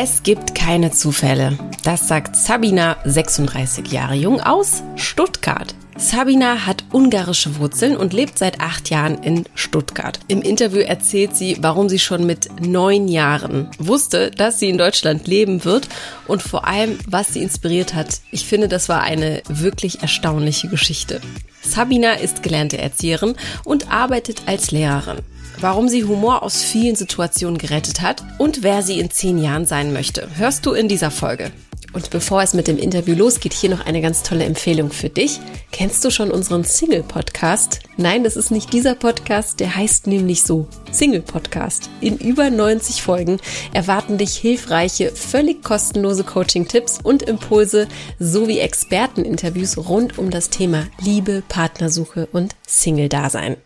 Es gibt keine Zufälle. Das sagt Sabina, 36 Jahre jung aus Stuttgart. Sabina hat ungarische Wurzeln und lebt seit acht Jahren in Stuttgart. Im Interview erzählt sie, warum sie schon mit neun Jahren wusste, dass sie in Deutschland leben wird und vor allem, was sie inspiriert hat. Ich finde, das war eine wirklich erstaunliche Geschichte. Sabina ist gelernte Erzieherin und arbeitet als Lehrerin warum sie Humor aus vielen Situationen gerettet hat und wer sie in zehn Jahren sein möchte, hörst du in dieser Folge. Und bevor es mit dem Interview losgeht, hier noch eine ganz tolle Empfehlung für dich. Kennst du schon unseren Single-Podcast? Nein, das ist nicht dieser Podcast, der heißt nämlich so Single-Podcast. In über 90 Folgen erwarten dich hilfreiche, völlig kostenlose Coaching-Tipps und Impulse sowie Experteninterviews rund um das Thema Liebe, Partnersuche und Single-Dasein.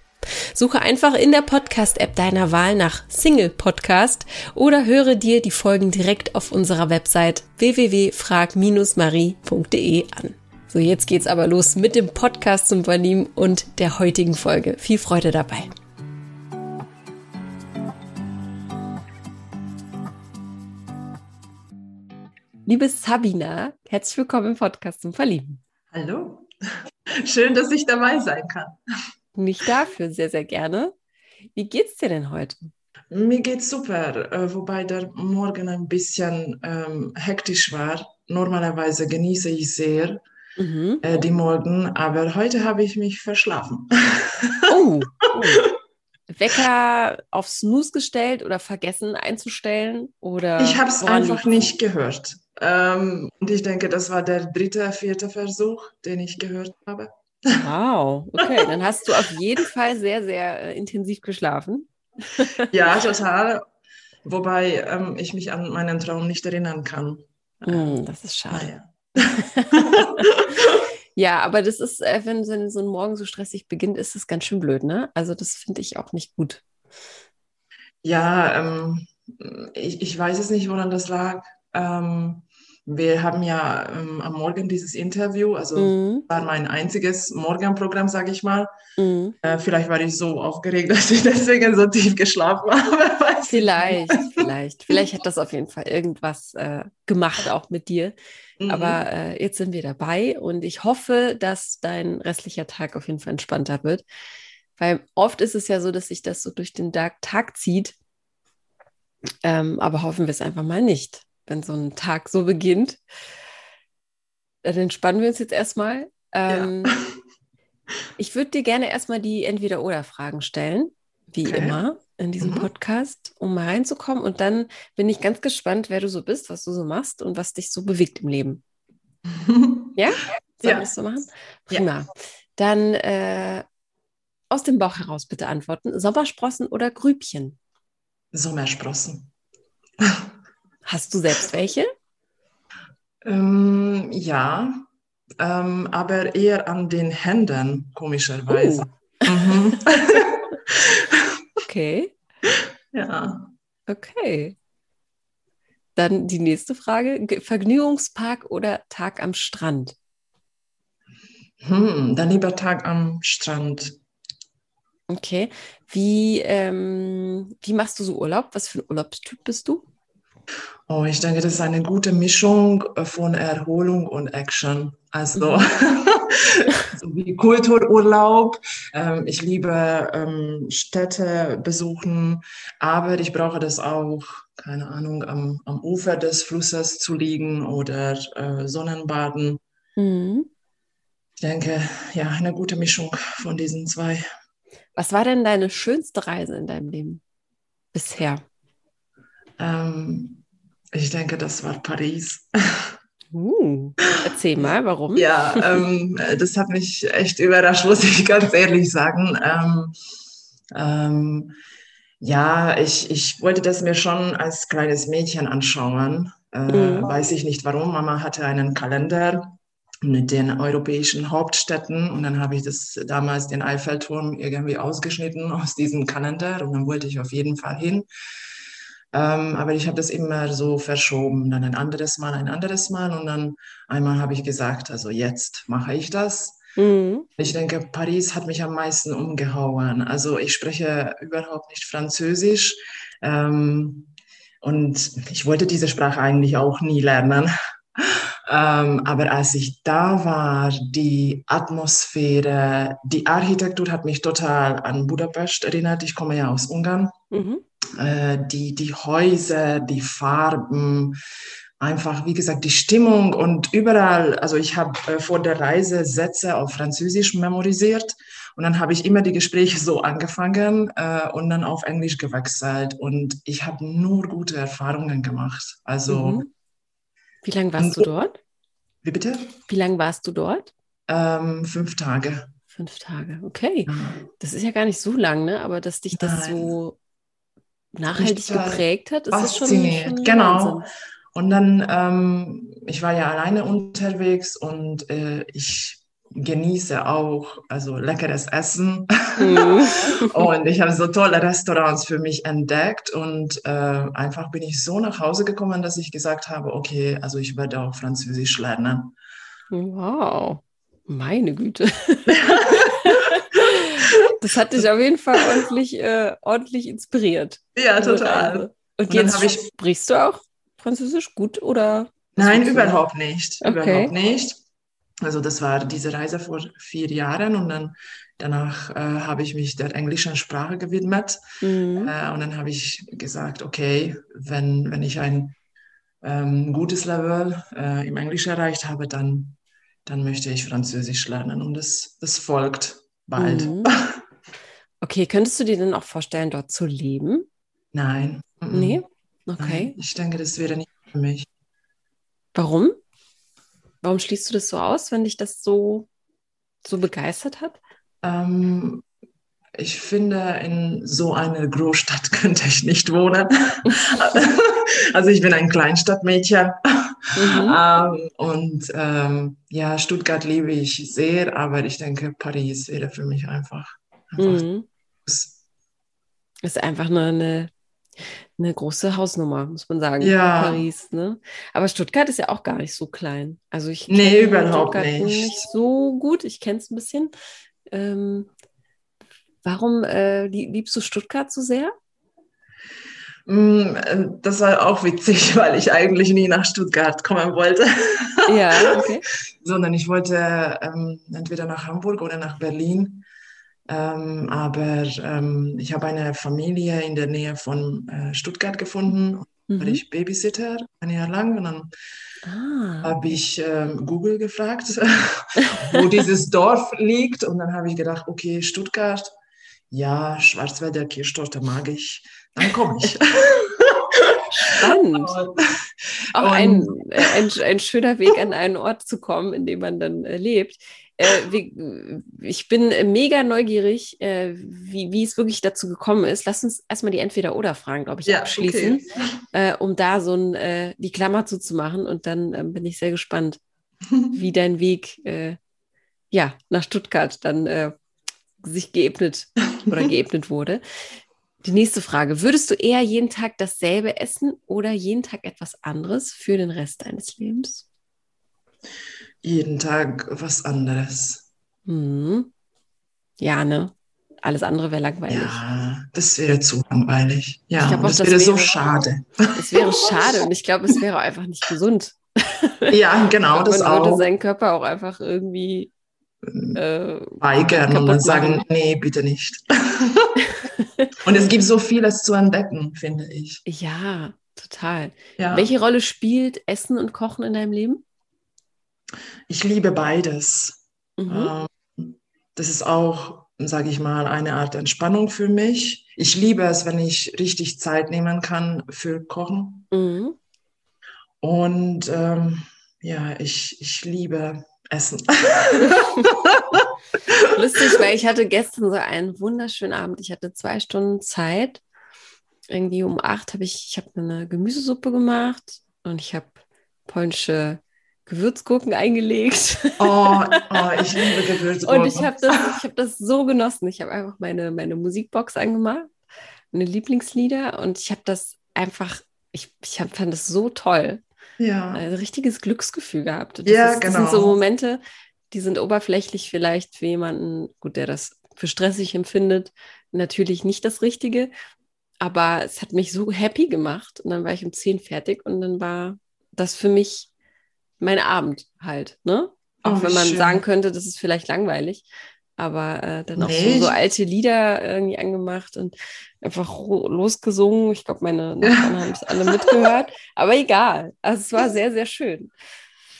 Suche einfach in der Podcast-App deiner Wahl nach Single Podcast oder höre dir die Folgen direkt auf unserer Website www.frag-marie.de an. So, jetzt geht's aber los mit dem Podcast zum Verlieben und der heutigen Folge. Viel Freude dabei. Liebe Sabina, herzlich willkommen im Podcast zum Verlieben. Hallo. Schön, dass ich dabei sein kann. Nicht dafür, sehr, sehr gerne. Wie geht's dir denn heute? Mir geht's super, äh, wobei der Morgen ein bisschen ähm, hektisch war. Normalerweise genieße ich sehr mhm. äh, die Morgen, aber heute habe ich mich verschlafen. Oh, oh. Wecker auf Snooze gestellt oder vergessen einzustellen? Oder ich habe es einfach nicht gehört. Ähm, und ich denke, das war der dritte, vierte Versuch, den ich gehört habe. Wow, okay, dann hast du auf jeden Fall sehr, sehr äh, intensiv geschlafen. ja, total. Wobei ähm, ich mich an meinen Traum nicht erinnern kann. Mm, das ist schade. Ja. ja, aber das ist, äh, wenn so ein Morgen so stressig beginnt, ist das ganz schön blöd, ne? Also das finde ich auch nicht gut. Ja, ähm, ich, ich weiß es nicht, woran das lag. Ähm, wir haben ja ähm, am Morgen dieses Interview, also mhm. war mein einziges Morgenprogramm, sage ich mal. Mhm. Äh, vielleicht war ich so aufgeregt, dass ich deswegen so tief geschlafen habe. vielleicht, vielleicht. Vielleicht hat das auf jeden Fall irgendwas äh, gemacht, auch mit dir. Mhm. Aber äh, jetzt sind wir dabei und ich hoffe, dass dein restlicher Tag auf jeden Fall entspannter wird. Weil oft ist es ja so, dass sich das so durch den Tag zieht. Ähm, aber hoffen wir es einfach mal nicht wenn so ein Tag so beginnt. Dann entspannen wir uns jetzt erstmal. Ähm, ja. Ich würde dir gerne erstmal die Entweder-Oder-Fragen stellen, wie okay. immer in diesem mhm. Podcast, um mal reinzukommen. Und dann bin ich ganz gespannt, wer du so bist, was du so machst und was dich so bewegt im Leben. ja? Sollen ja. wir das so machen? Prima. Ja. Dann äh, aus dem Bauch heraus bitte antworten. Sommersprossen oder Grübchen? Sommersprossen. Hast du selbst welche? Ähm, ja, ähm, aber eher an den Händen, komischerweise. Uh. Mhm. okay. Ja. Okay. Dann die nächste Frage: Vergnügungspark oder Tag am Strand? Hm, dann lieber Tag am Strand. Okay. Wie, ähm, wie machst du so Urlaub? Was für ein Urlaubstyp bist du? Oh, ich denke, das ist eine gute Mischung äh, von Erholung und Action. Also mhm. so wie Kultururlaub. Ähm, ich liebe ähm, Städte besuchen, aber ich brauche das auch, keine Ahnung, am, am Ufer des Flusses zu liegen oder äh, Sonnenbaden. Mhm. Ich denke, ja, eine gute Mischung von diesen zwei. Was war denn deine schönste Reise in deinem Leben bisher? Ähm, ich denke, das war Paris. Uh, erzähl mal, warum? Ja, ähm, das hat mich echt überrascht, muss ich ganz ehrlich sagen. Ähm, ähm, ja, ich, ich wollte das mir schon als kleines Mädchen anschauen. Äh, mhm. Weiß ich nicht warum. Mama hatte einen Kalender mit den europäischen Hauptstädten und dann habe ich das damals den Eiffelturm irgendwie ausgeschnitten aus diesem Kalender und dann wollte ich auf jeden Fall hin. Ähm, aber ich habe das immer so verschoben, dann ein anderes Mal, ein anderes Mal und dann einmal habe ich gesagt, also jetzt mache ich das. Mhm. Ich denke, Paris hat mich am meisten umgehauen. Also ich spreche überhaupt nicht Französisch. Ähm, Und ich wollte diese Sprache eigentlich auch nie lernen. Ähm, aber als ich da war, die Atmosphäre, die Architektur hat mich total an Budapest erinnert. Ich komme ja aus Ungarn. Mhm. Äh, die, die Häuser, die Farben, einfach, wie gesagt, die Stimmung und überall, also ich habe äh, vor der Reise Sätze auf Französisch memorisiert und dann habe ich immer die Gespräche so angefangen äh, und dann auf Englisch gewechselt und ich habe nur gute Erfahrungen gemacht. Also. Mhm. Wie lange warst du dort? Wie bitte? Wie lange warst du dort? Ähm, fünf Tage. Fünf Tage, okay. Das ist ja gar nicht so lang, ne? Aber dass dich das Nein. so nachhaltig geprägt hat, ist das schon, schon genau. Wahnsinn. Und dann, ähm, ich war ja alleine unterwegs und äh, ich genieße auch also leckeres Essen mhm. und ich habe so tolle Restaurants für mich entdeckt und äh, einfach bin ich so nach Hause gekommen, dass ich gesagt habe, okay, also ich werde auch Französisch lernen. Wow, meine Güte. das hat dich auf jeden Fall ordentlich, äh, ordentlich inspiriert. Ja, total. Und, und jetzt ich, sprichst du auch Französisch gut oder? Nein, überhaupt nicht. Okay. Überhaupt nicht. Also das war diese Reise vor vier Jahren und dann danach äh, habe ich mich der englischen Sprache gewidmet mhm. äh, und dann habe ich gesagt, okay, wenn, wenn ich ein ähm, gutes Level äh, im Englisch erreicht habe, dann, dann möchte ich Französisch lernen und das, das folgt bald. Mhm. Okay, könntest du dir denn auch vorstellen, dort zu leben? Nein. Nee? Okay. Nein, ich denke, das wäre nicht für mich. Warum? Warum schließt du das so aus, wenn dich das so, so begeistert hat? Ähm, ich finde, in so einer Großstadt könnte ich nicht wohnen. also ich bin ein Kleinstadtmädchen. Mhm. Ähm, und ähm, ja, Stuttgart liebe ich sehr, aber ich denke, Paris wäre für mich einfach. einfach mhm. Ist einfach nur eine eine große Hausnummer, muss man sagen. Ja. Paris, ne? Aber Stuttgart ist ja auch gar nicht so klein. Also ich nee, überhaupt Stuttgart nicht. nicht so gut. Ich kenne es ein bisschen. Ähm, warum äh, liebst du Stuttgart so sehr? Mm, äh, das war auch witzig, weil ich eigentlich nie nach Stuttgart kommen wollte. Ja, okay. Sondern ich wollte ähm, entweder nach Hamburg oder nach Berlin. Ähm, aber ähm, ich habe eine Familie in der Nähe von äh, Stuttgart gefunden. Mhm. War ich Babysitter ein Jahr lang und dann ah. habe ich ähm, Google gefragt, wo dieses Dorf liegt und dann habe ich gedacht, okay, Stuttgart, ja, Schwarzwälder Kirschtorte mag ich, dann komme ich. Spannend. Auch ein, ein, ein, schöner Weg, an einen Ort zu kommen, in dem man dann äh, lebt. Äh, ich bin mega neugierig, äh, wie, wie es wirklich dazu gekommen ist. Lass uns erstmal die Entweder-Oder-Fragen, glaube ich, ja, abschließen, okay. äh, um da so ein, äh, die Klammer zuzumachen. Und dann ähm, bin ich sehr gespannt, wie dein Weg äh, ja, nach Stuttgart dann äh, sich geebnet oder geebnet wurde. Die nächste Frage. Würdest du eher jeden Tag dasselbe essen oder jeden Tag etwas anderes für den Rest deines Lebens? Jeden Tag was anderes. Mhm. Ja, ne? Alles andere wäre langweilig. Ja, das wäre zu langweilig. Ja, glaub, das, das, wäre so schade. Es wäre schade und ich glaube, es wäre einfach nicht gesund. Ja, genau, glaub, das auch. Man würde seinen Körper auch einfach irgendwie äh, weigern und dann sagen, nee, bitte nicht. und es gibt so vieles zu entdecken, finde ich. Ja, total. Ja. Welche Rolle spielt Essen und Kochen in deinem Leben? Ich liebe beides. Mhm. Ähm, das ist auch, sage ich mal, eine Art Entspannung für mich. Ich liebe es, wenn ich richtig Zeit nehmen kann für Kochen. Mhm. Und ähm, ja, ich, ich liebe Essen. Lustig, weil ich hatte gestern so einen wunderschönen Abend. Ich hatte zwei Stunden Zeit. Irgendwie um acht habe ich, ich habe eine Gemüsesuppe gemacht und ich habe polnische Gewürzgurken eingelegt. Oh, oh ich liebe Gewürzgurken. Und ich habe das, hab das so genossen. Ich habe einfach meine, meine Musikbox angemacht, meine Lieblingslieder und ich habe das einfach, ich, ich hab, fand das so toll. Ja. Ein richtiges Glücksgefühl gehabt. Das ja, ist, genau. Das sind so Momente, die sind oberflächlich vielleicht für jemanden, gut, der das für stressig empfindet, natürlich nicht das Richtige. aber es hat mich so happy gemacht. Und dann war ich um zehn fertig und dann war das für mich mein Abend halt, ne? Auch oh, wenn man schön. sagen könnte, das ist vielleicht langweilig. Aber äh, dann auch so, so, alte Lieder irgendwie angemacht und einfach losgesungen. Ich glaube, meine Nachbarn haben es alle mitgehört. Aber egal. Also es war sehr, sehr schön.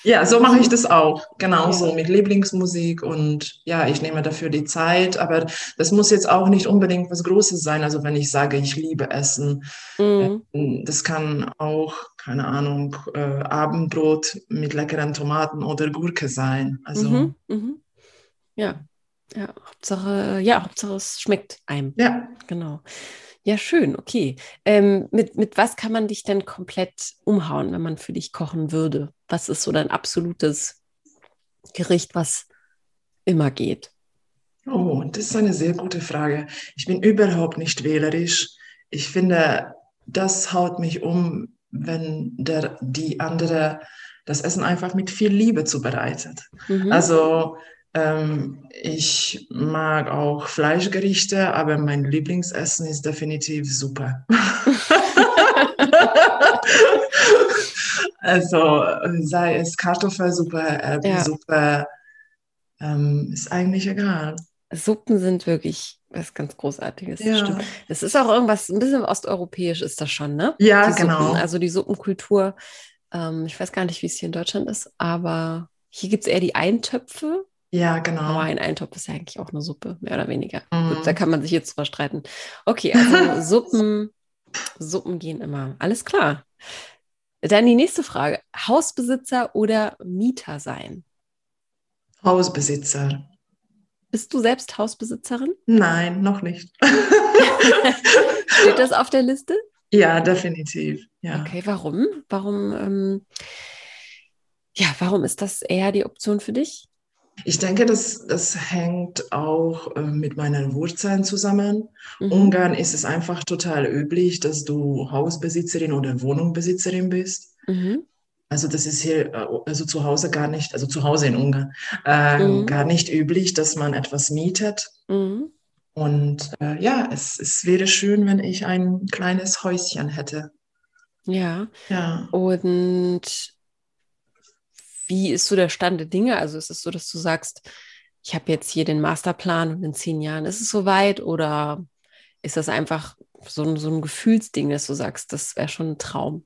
Ja, so mache ich das auch. Genauso ja. mit Lieblingsmusik und ja, ich nehme dafür die Zeit. Aber das muss jetzt auch nicht unbedingt was Großes sein. Also wenn ich sage, ich liebe Essen, mhm. Ähm, das kann auch, keine Ahnung, äh, Abendbrot mit leckeren Tomaten oder Gurke sein. Also mhm. Mhm. ja, ja, Hauptsache, ja, Hauptsache es schmeckt einem. Ja. Genau. Ja, schön, okay. Ähm, mit, mit was kann man dich denn komplett umhauen, wenn man für dich kochen würde? Was ist so dein absolutes Gericht, was immer geht? Oh, das ist eine sehr gute Frage. Ich bin überhaupt nicht wählerisch. Ich finde, das haut mich um, wenn der, die andere das Essen einfach mit viel Liebe zubereitet. Mhm. Also ähm, ich mag auch Fleischgerichte, aber mein Lieblingsessen ist definitiv Suppe. also sei es Kartoffelsuppe, Erbsensuppe, ja. ähm, ist eigentlich egal. Suppen sind wirklich was ganz Großartiges. Ja. Es ist auch irgendwas, ein bisschen osteuropäisch ist das schon, ne? Ja, die genau. Suppen, also die Suppenkultur. Ähm, ich weiß gar nicht, wie es hier in Deutschland ist, aber hier gibt es eher die Eintöpfe. Ja, genau. Aber ein Eintopf ist ja eigentlich auch eine Suppe, mehr oder weniger. Mhm. Gut, da kann man sich jetzt drüber streiten. Okay, also Suppen, Suppen gehen immer. Alles klar. Dann die nächste Frage. Hausbesitzer oder Mieter sein? Hausbesitzer. Bist du selbst Hausbesitzerin? Nein, noch nicht. Steht das auf der Liste? Ja, definitiv. Ja. Okay, warum? Warum, ähm, ja, warum ist das eher die Option für dich? Ich denke, das, das hängt auch äh, mit meinen Wurzeln zusammen. Mhm. Ungarn ist es einfach total üblich, dass du Hausbesitzerin oder Wohnungsbesitzerin bist. Mhm. Also das ist hier, äh, also zu Hause gar nicht, also zu Hause in Ungarn, äh, mhm. gar nicht üblich, dass man etwas mietet. Mhm. Und äh, ja, es, es wäre schön, wenn ich ein kleines Häuschen hätte. Ja. Ja. Und wie ist so der Stand der Dinge? Also ist es so, dass du sagst, ich habe jetzt hier den Masterplan und in zehn Jahren ist es soweit? Oder ist das einfach so ein, so ein Gefühlsding, dass du sagst, das wäre schon ein Traum?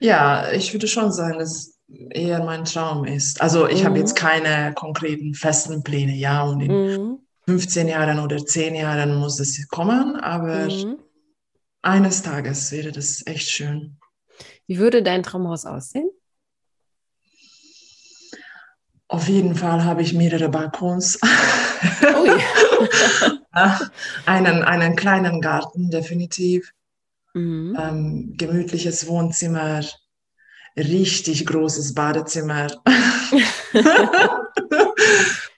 Ja, ich würde schon sagen, dass es eher mein Traum ist. Also ich mhm. habe jetzt keine konkreten festen Pläne, ja, und in mhm. 15 Jahren oder 10 Jahren muss es kommen, aber mhm. eines Tages wäre das echt schön. Wie würde dein Traumhaus aussehen? Auf jeden Fall habe ich mehrere Balkons. einen, einen kleinen Garten, definitiv. Mhm. Ähm, gemütliches Wohnzimmer, richtig großes Badezimmer.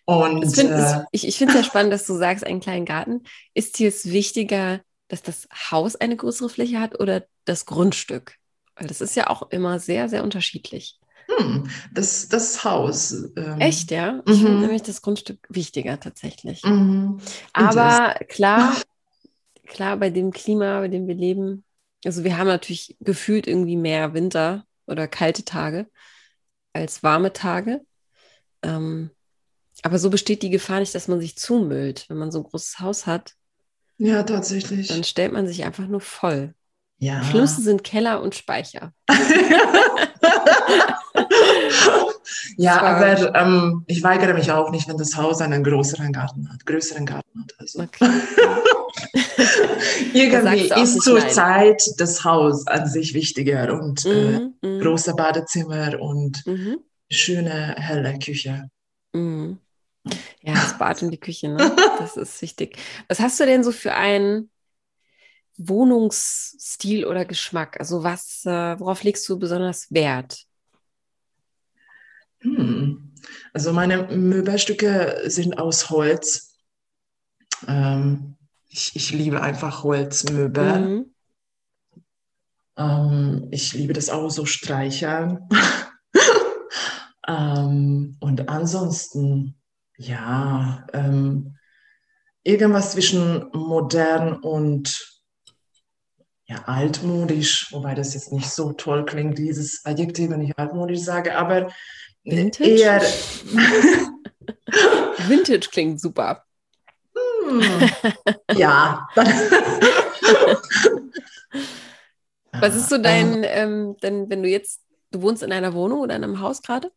Und äh, ich, ich finde es ja spannend, dass du sagst, einen kleinen Garten. Ist dir es wichtiger, dass das Haus eine größere Fläche hat oder das Grundstück? Weil das ist ja auch immer sehr, sehr unterschiedlich. Hm, das, das Haus. Ähm, Echt, ja? Ich finde mhm. nämlich das Grundstück wichtiger tatsächlich. Mhm. Aber klar, klar, bei dem Klima, bei dem wir leben, also wir haben natürlich gefühlt irgendwie mehr Winter oder kalte Tage als warme Tage. Ähm, aber so besteht die Gefahr nicht, dass man sich zumüllt, wenn man so ein großes Haus hat. Ja, tatsächlich. Dann stellt man sich einfach nur voll. Ja. Schlimmste sind Keller und Speicher. ja, aber ähm, ich weigere mich auch nicht, wenn das Haus einen größeren Garten hat, größeren Garten hat. Also. Okay. Irgendwie ist zurzeit das Haus an sich wichtiger und mhm, äh, mhm. große Badezimmer und mhm. schöne helle Küche. Mhm. Ja, das Bad und die Küche, ne? das ist wichtig. Was hast du denn so für einen Wohnungsstil oder Geschmack? Also was, äh, worauf legst du besonders Wert? Hm. Also meine Möbelstücke sind aus Holz. Ähm, ich, ich, liebe einfach Holzmöbel. Mhm. Ähm, ich liebe das auch so streichern. ähm, und ansonsten, ja, ähm, irgendwas zwischen modern und ja, altmodisch, wobei das jetzt nicht so toll klingt, dieses Adjektiv, wenn ich altmodisch sage, aber Vintage? eher. Vintage klingt super. Hm, ja. Was ist so dein, ähm, denn wenn du jetzt, du wohnst in einer Wohnung oder in einem Haus gerade?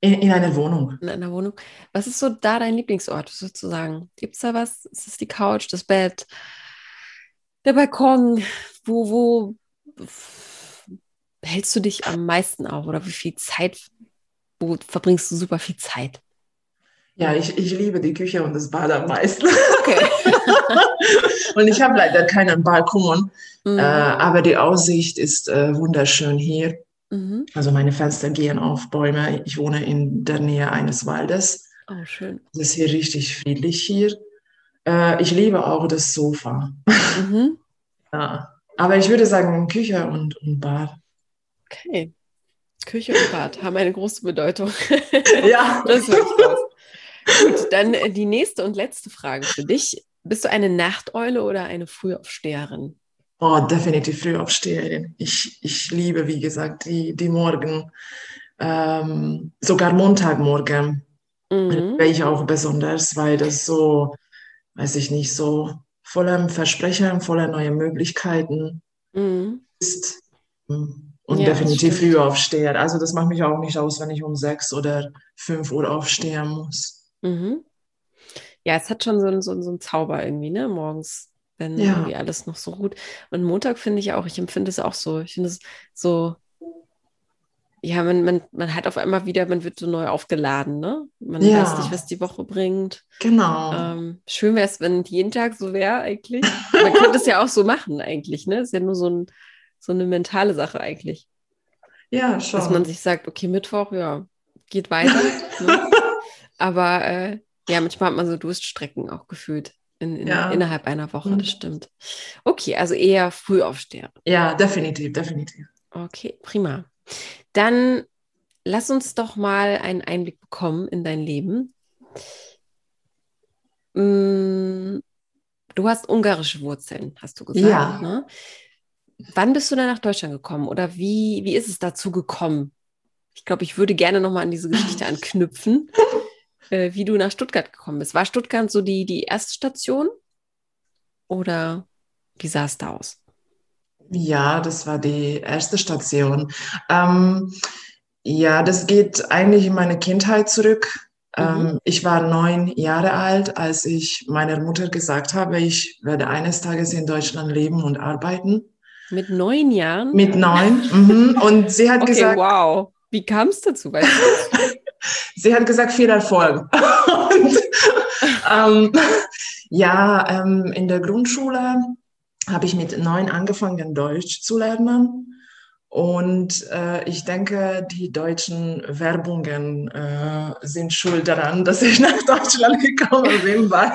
In, in einer Wohnung. In einer Wohnung. Was ist so da dein Lieblingsort sozusagen? Gibt es da was? Ist es die Couch, das Bett, der Balkon? Wo, wo hältst du dich am meisten auf? Oder wie viel Zeit, wo verbringst du super viel Zeit? Ja, ich, ich liebe die Küche und das Bad am meisten. Okay. und ich habe leider keinen Balkon, Mhm. äh, aber die Aussicht ist äh, wunderschön hier. Mhm. Also meine Fenster gehen auf Bäume. Ich wohne in der Nähe eines Waldes. Oh, schön. Es ist hier richtig friedlich hier. Äh, ich liebe auch das Sofa. Mhm. Ja. Aber ich würde sagen Küche und, und Bad. Okay. Küche und Bad haben eine große Bedeutung. Ja. Das ich raus. Gut, dann äh, die nächste und letzte Frage für dich. Bist du eine Nachteule oder eine Frühaufsteherin? Oh, definitiv Frühaufsteherin. Ich, ich liebe, wie gesagt, die, die Morgen. Ähm, sogar Montagmorgen Mhm. wäre ich auch besonders, weil das so, weiß ich nicht, so voller Versprechen, voller neue Möglichkeiten Mhm. ist. Und Ja, definitiv stimmt. Frühaufsteher. Also das macht mich auch nicht aus, wenn ich um sechs oder fünf Uhr aufstehen muss. Mhm. Ja, es hat schon so, einen- so, so einen Zauber irgendwie, ne? Morgens, wenn Ja. irgendwie alles noch so gut. Und Montag finde ich auch, ich empfinde es auch so. Ich finde es so, ja, man, man, man hat auf einmal wieder, man wird so neu aufgeladen, ne? Man Ja. weiß nicht, was die Woche bringt. Genau. Ähm, schön wäre es, wenn jeden Tag so wäre eigentlich. Man könnte es ja auch so machen eigentlich, ne? Ist ja nur so, ein, so eine mentale Sache eigentlich. ja, schon. Dass man sich sagt, okay, Mittwoch, ja, geht weiter. ne? Aber äh, ja, manchmal hat man so Durststrecken auch gefühlt in, in, Ja. innerhalb einer Woche, Mhm. das stimmt. Okay, also eher früh aufstehen. ja, definitiv, definitiv. Okay, prima. Dann lass uns doch mal einen Einblick bekommen in dein Leben. Mm, Du hast ungarische Wurzeln, hast du gesagt. Ja. Ne? Wann bist du dann nach Deutschland gekommen oder wie, wie ist es dazu gekommen? Ich glaube, ich würde gerne nochmal an diese Geschichte anknüpfen, äh, wie du nach Stuttgart gekommen bist. War Stuttgart so die, die erste Station oder wie sah es da aus? Ja, das war die erste Station. Ähm, ja, das geht eigentlich in meine Kindheit zurück. Mhm. Ähm, ich war neun Jahre alt, als ich meiner Mutter gesagt habe, ich werde eines Tages in Deutschland leben und arbeiten. Mit neun Jahren? Mit neun. Mhm. Und sie hat Okay, gesagt, wow. Wie kam es dazu? Weißt du? sie hat gesagt, viel Erfolg. und, ähm, ja, ähm, in der Grundschule habe ich mit neun angefangen, Deutsch zu lernen. Und äh, ich denke, die deutschen Werbungen äh, sind schuld daran, dass ich nach Deutschland gekommen bin, weil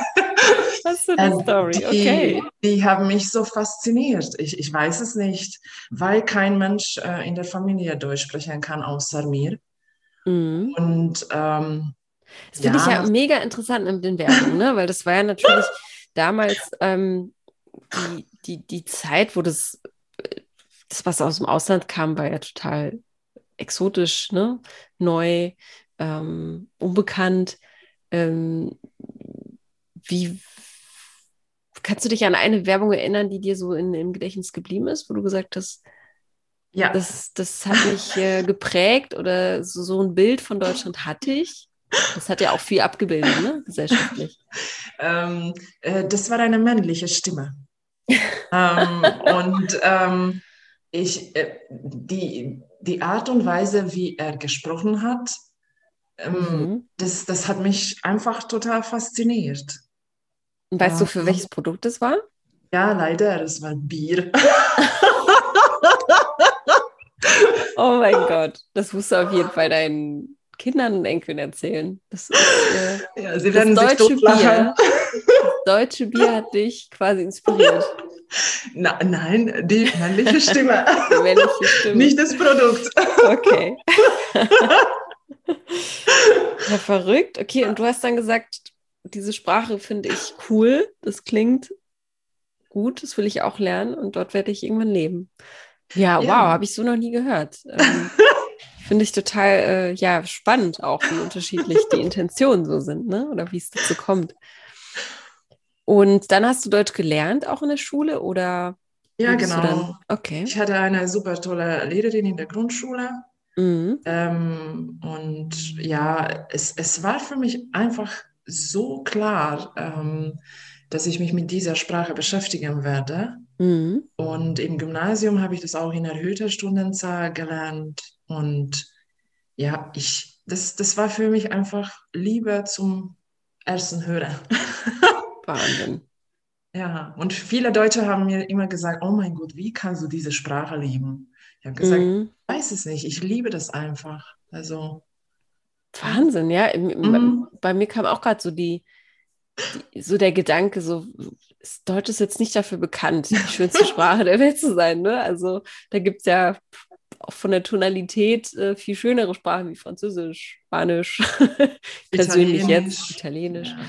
Was für eine äh, Story. die, Okay. die haben mich so fasziniert. Ich, ich weiß es nicht, weil kein Mensch äh, in der Familie Deutsch sprechen kann, außer mir. Mhm. Und ähm, Das finde ich Ja. ja mega interessant mit den Werbungen, ne? weil das war ja natürlich damals ähm, die, die, die Zeit, wo das, das, was aus dem Ausland kam, war ja total exotisch, ne? neu, ähm, unbekannt. Ähm, wie kannst du dich an eine Werbung erinnern, die dir so in, im Gedächtnis geblieben ist, wo du gesagt hast, ja, das, das hat mich äh, geprägt oder so, so ein Bild von Deutschland hatte ich. Das hat ja auch viel abgebildet, ne? gesellschaftlich. ähm, äh, das war eine männliche Stimme. ähm, und ähm, ich, äh, die, die Art und Weise, wie er gesprochen hat, ähm, Mhm. das, das hat mich einfach total fasziniert. Und weißt du, Ja. für welches Produkt es war? Ja, leider, es war Bier. Oh mein Gott, das musst du auf jeden Fall deinen Kindern und Enkeln erzählen. Das, ist, äh, Ja, sie werden sich. Bier. Das deutsche Bier hat dich quasi inspiriert. Na, nein, die männliche Stimme, Die männliche Stimme. nicht das Produkt. Okay. ja, verrückt. Okay, und du hast dann gesagt, diese Sprache finde ich cool. Das klingt gut, das will ich auch lernen und dort werde ich irgendwann leben. Ja, ja. wow, habe ich so noch nie gehört. Ähm, Finde ich total äh, ja, spannend auch, wie unterschiedlich die Intentionen so sind, ne? Oder wie es dazu kommt. Und dann hast du Deutsch gelernt, auch in der Schule, oder? Ja, genau. Okay. Ich hatte eine super tolle Lehrerin in der Grundschule. Mhm. Ähm, und ja, es, es war für mich einfach so klar, ähm, dass ich mich mit dieser Sprache beschäftigen werde. Mhm. Und im Gymnasium habe ich das auch in erhöhter Stundenzahl gelernt. Und ja, ich, das, das war für mich einfach Liebe zum ersten Hören. Wahnsinn. Ja, und viele Deutsche haben mir immer gesagt, oh mein Gott, wie kannst du diese Sprache lieben? Ich habe gesagt, mhm. ich weiß es nicht, ich liebe das einfach. Also Wahnsinn, ja. Mhm. Bei mir kam auch gerade so die, die, so der Gedanke, so Deutsch ist jetzt nicht dafür bekannt, die schönste Sprache der Welt zu sein. Ne? Also da gibt es ja auch von der Tonalität äh, viel schönere Sprachen wie Französisch, Spanisch, persönlich jetzt Italienisch. Ja.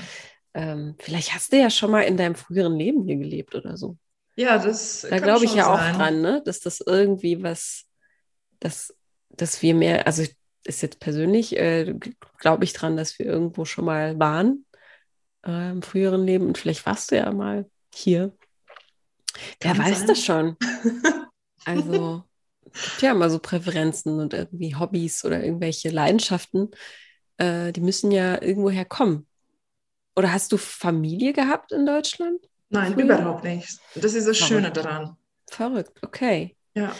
Ähm, vielleicht hast du ja schon mal in deinem früheren Leben hier gelebt oder so. Ja, das. Da glaube ich ja sein. auch dran, ne? dass das irgendwie was, dass, dass wir mehr, also ist jetzt persönlich, äh, glaube ich dran, dass wir irgendwo schon mal waren äh, im früheren Leben und vielleicht warst du ja mal hier. Wer weiß sein. das schon? also gibt ja immer so Präferenzen und irgendwie Hobbys oder irgendwelche Leidenschaften, äh, die müssen ja irgendwoher kommen. Oder hast du Familie gehabt in Deutschland? Nein, früher? überhaupt nicht. Das ist das Verrückt. Schöne daran. Verrückt, okay. Ja.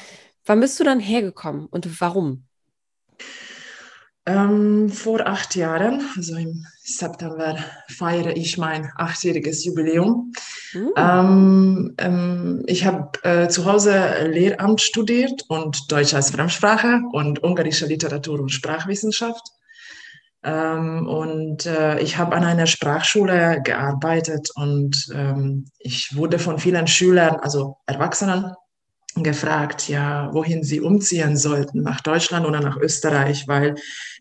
Wann bist du dann hergekommen und warum? Ähm, vor acht Jahren, also im September, feiere ich mein achtjähriges Jubiläum. Mhm. Ähm, ähm, ich habe äh, zu Hause Lehramt studiert und Deutsch als Fremdsprache und ungarische Literatur und Sprachwissenschaft. Ähm, und äh, ich habe an einer Sprachschule gearbeitet und ähm, ich wurde von vielen Schülern, also Erwachsenen, gefragt, ja, wohin sie umziehen sollten, nach Deutschland oder nach Österreich, weil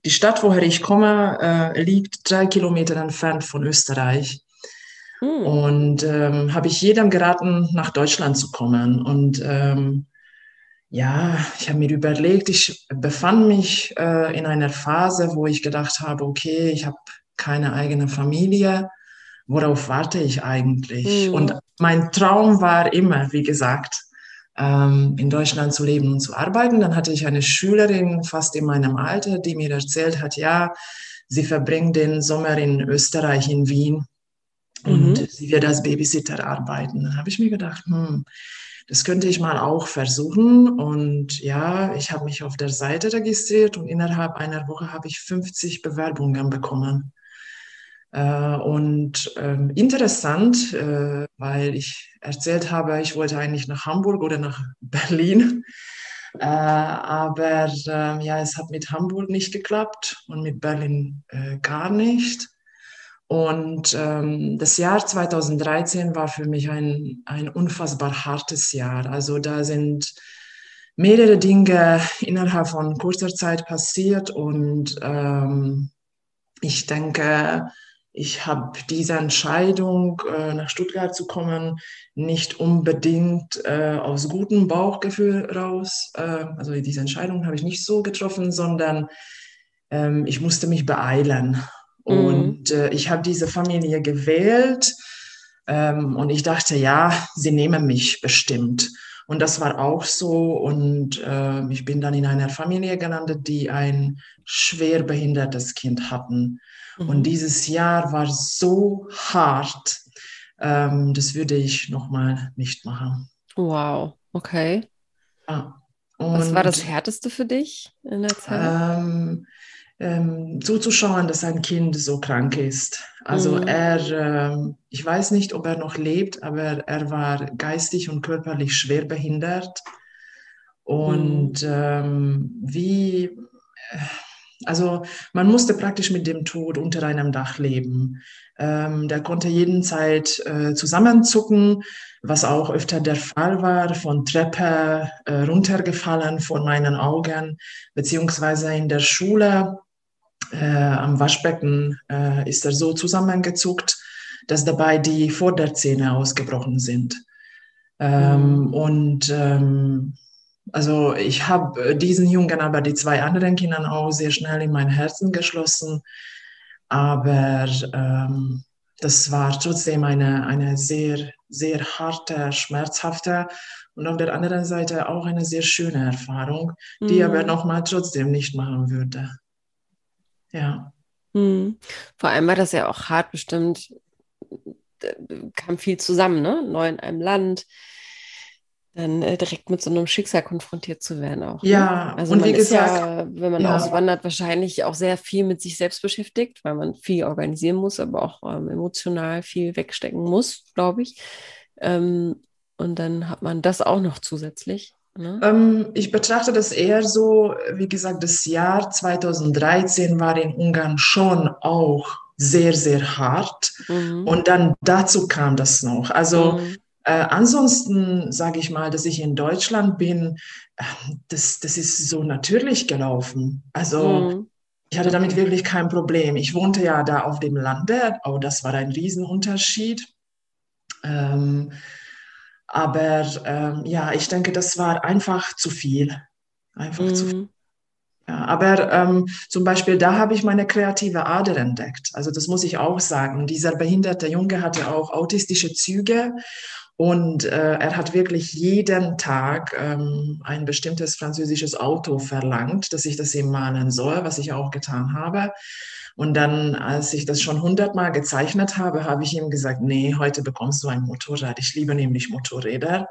die Stadt, woher ich komme, äh, liegt drei Kilometer entfernt von Österreich. Hm. Und ähm, habe ich jedem geraten, nach Deutschland zu kommen. Und ähm, ja, ich habe mir überlegt, ich befand mich äh, in einer Phase, wo ich gedacht habe, okay, ich habe keine eigene Familie. Worauf warte ich eigentlich? Hm. Und mein Traum war immer, wie gesagt, ähm, in Deutschland zu leben und zu arbeiten. Dann hatte ich eine Schülerin fast in meinem Alter, die mir erzählt hat, ja, sie verbringt den Sommer in Österreich, in Wien und mhm. sie wird als Babysitter arbeiten. Dann habe ich mir gedacht, hm, das könnte ich mal auch versuchen. Und ja, ich habe mich auf der Seite registriert und innerhalb einer Woche habe ich 50 Bewerbungen bekommen. Äh, und ähm, interessant, äh, weil ich erzählt habe, ich wollte eigentlich nach Hamburg oder nach Berlin. Äh, aber ähm, ja, es hat mit Hamburg nicht geklappt und mit Berlin gar nicht. Und ähm, das Jahr 2013 war für mich ein, ein unfassbar hartes Jahr. Also da sind mehrere Dinge innerhalb von kurzer Zeit passiert und ähm, ich denke, ich habe diese Entscheidung, äh, nach Stuttgart zu kommen, nicht unbedingt äh, aus gutem Bauchgefühl raus. Äh, also diese Entscheidung habe ich nicht so getroffen, sondern ähm, ich musste mich beeilen. Mhm. Und äh, ich habe diese Familie gewählt ähm, und ich dachte, ja, sie nehmen mich bestimmt. Und das war auch so. Und ich bin dann in einer Familie gelandet, die ein schwer behindertes Kind hatten. Mhm. Und dieses Jahr war so hart, ähm, das würde ich nochmal nicht machen. Wow, okay. Ja. Was war das Härteste für dich in der Zeit? Ähm, ähm, zuzuschauen, dass ein Kind so krank ist. Also mhm. er, ähm, ich weiß nicht, ob er noch lebt, aber er war geistig und körperlich schwer behindert. Und mhm. ähm, wie, äh, also man musste praktisch mit dem Tod unter einem Dach leben. Ähm, der konnte jeden Zeit äh, zusammenzucken, was auch öfter der Fall war, von Treppe äh, runtergefallen vor meinen Augen, beziehungsweise in der Schule äh, am Waschbecken äh, ist er so zusammengezuckt, dass dabei die Vorderzähne ausgebrochen sind. Ähm, mhm. Und ähm, also ich habe diesen Jungen, aber die zwei anderen Kinder auch sehr schnell in mein Herzen geschlossen. Aber ähm, das war trotzdem eine, eine sehr, sehr harte, schmerzhafte und auf der anderen Seite auch eine sehr schöne Erfahrung, die mhm. aber nochmal trotzdem nicht machen würde. Ja. Mhm. Vor allem war das ja auch hart bestimmt, kam viel zusammen, ne? Neu in einem Land, dann äh, direkt mit so einem Schicksal konfrontiert zu werden auch. Ne? Ja, also und man wie ist gesagt, ja, wenn man ja. auswandert, wahrscheinlich auch sehr viel mit sich selbst beschäftigt, weil man viel organisieren muss, aber auch ähm, emotional viel wegstecken muss, glaube ich. Ähm, und dann hat man das auch noch zusätzlich. Ne? Ähm, ich betrachte das eher so, wie gesagt, das Jahr 2013 war in Ungarn schon auch sehr, sehr hart. Mhm. Und dann dazu kam das noch. Also mhm. Äh, ansonsten sage ich mal, dass ich in Deutschland bin, äh, das, das ist so natürlich gelaufen. Also mhm. ich hatte damit wirklich kein Problem. Ich wohnte ja da auf dem Lande, oh, das war ein Riesenunterschied. Ähm, aber ähm, ja, ich denke, das war einfach zu viel. Einfach mhm. zu viel. Ja, aber ähm, zum Beispiel da habe ich meine kreative Ader entdeckt. Also das muss ich auch sagen. Dieser behinderte Junge hatte auch autistische Züge und äh, er hat wirklich jeden Tag ähm, ein bestimmtes französisches Auto verlangt, dass ich das ihm malen soll, was ich auch getan habe. Und dann, als ich das schon hundertmal gezeichnet habe, habe ich ihm gesagt, nee, heute bekommst du ein Motorrad. Ich liebe nämlich Motorräder.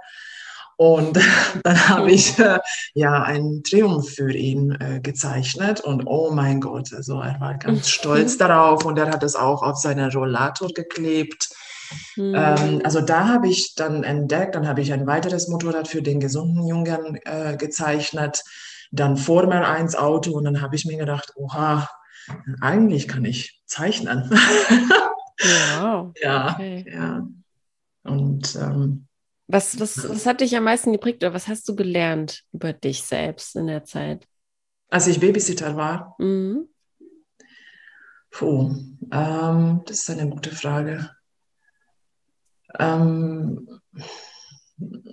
Und dann habe ich äh, ja einen Triumph für ihn äh, gezeichnet und oh mein Gott, also er war ganz stolz darauf und er hat es auch auf seinen Rollator geklebt. Mhm. Ähm, also da habe ich dann entdeckt, dann habe ich ein weiteres Motorrad für den gesunden Jungen äh, gezeichnet, dann Formel 1 Auto und dann habe ich mir gedacht, oha, eigentlich kann ich zeichnen. Wow. ja, okay. ja. Und ähm, was, was, was hat dich am meisten geprägt oder was hast du gelernt über dich selbst in der Zeit? Als ich Babysitter war? Mhm. Puh, ähm, das ist eine gute Frage. Ähm,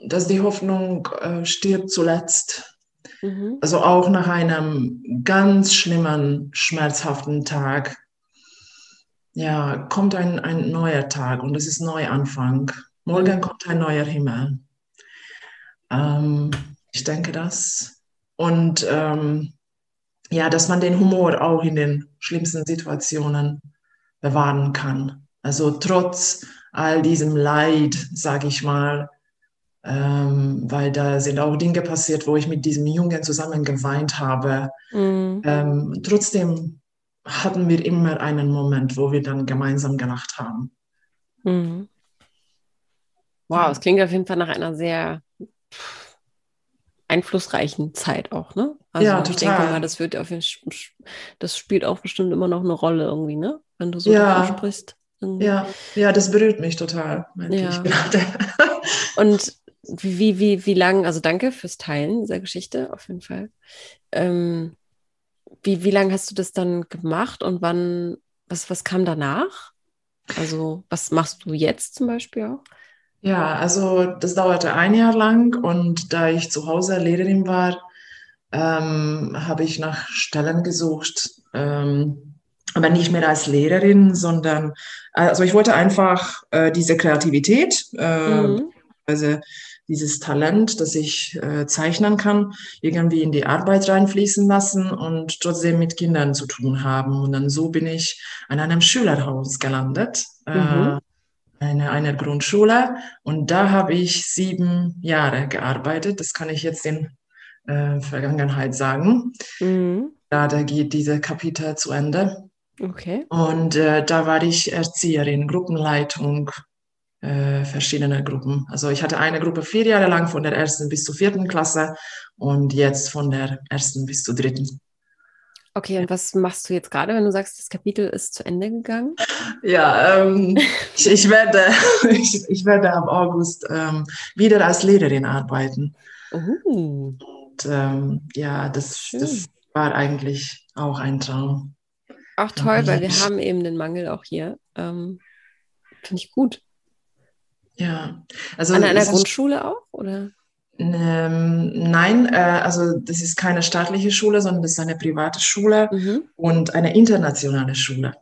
dass die Hoffnung äh, stirbt zuletzt. Mhm. Also auch nach einem ganz schlimmen, schmerzhaften Tag, ja, kommt ein, ein neuer Tag und es ist Neuanfang. Morgen mhm. kommt ein neuer Himmel. Ähm, ich denke das. Und ähm, ja, dass man den Humor auch in den schlimmsten Situationen bewahren kann. Also trotz all diesem Leid, sage ich mal, ähm, weil da sind auch Dinge passiert, wo ich mit diesem Jungen zusammen geweint habe. Mhm. Ähm, trotzdem hatten wir immer einen Moment, wo wir dann gemeinsam gelacht haben. Mhm. Wow, es klingt auf jeden Fall nach einer sehr einflussreichen Zeit auch, ne? Also ja, ich denke mal, das wird auf jeden Fall, das spielt auch bestimmt immer noch eine Rolle irgendwie, ne? Wenn du so ja. davon sprichst. Ja, ja, das berührt mich total, ja. ich gerade. Und wie, wie, wie lang, also danke fürs Teilen dieser Geschichte, auf jeden Fall. Ähm, wie, wie lange hast du das dann gemacht und wann, was, was kam danach? Also, was machst du jetzt zum Beispiel auch? Ja, also das dauerte ein Jahr lang und da ich zu Hause Lehrerin war, ähm, habe ich nach Stellen gesucht, ähm, aber nicht mehr als Lehrerin, sondern also ich wollte einfach äh, diese Kreativität, äh, mhm. also dieses Talent, das ich äh, zeichnen kann, irgendwie in die Arbeit reinfließen lassen und trotzdem mit Kindern zu tun haben. Und dann so bin ich an einem Schülerhaus gelandet, äh, mhm. eine, einer Grundschule. Und da habe ich sieben Jahre gearbeitet. Das kann ich jetzt in äh, Vergangenheit sagen. Mhm. Da, da geht diese Kapitel zu Ende. Okay. Und äh, da war ich Erzieherin, Gruppenleitung, äh, verschiedene Gruppen. Also ich hatte eine Gruppe vier Jahre lang von der ersten bis zur vierten Klasse und jetzt von der ersten bis zur dritten. Okay, und was machst du jetzt gerade, wenn du sagst, das Kapitel ist zu Ende gegangen? Ja, ähm, ich, ich, werde, ich, ich, werde ab August ähm, wieder als Lehrerin arbeiten. Uh. Und ähm, ja, das, das war eigentlich auch ein Traum. Auch toll, weil wir haben eben den Mangel auch hier. Ähm, Finde ich gut. Ja. Also An einer Grundschule auch, oder? Ähm, nein, äh, also das ist keine staatliche Schule, sondern das ist eine private Schule mhm. und eine internationale Schule.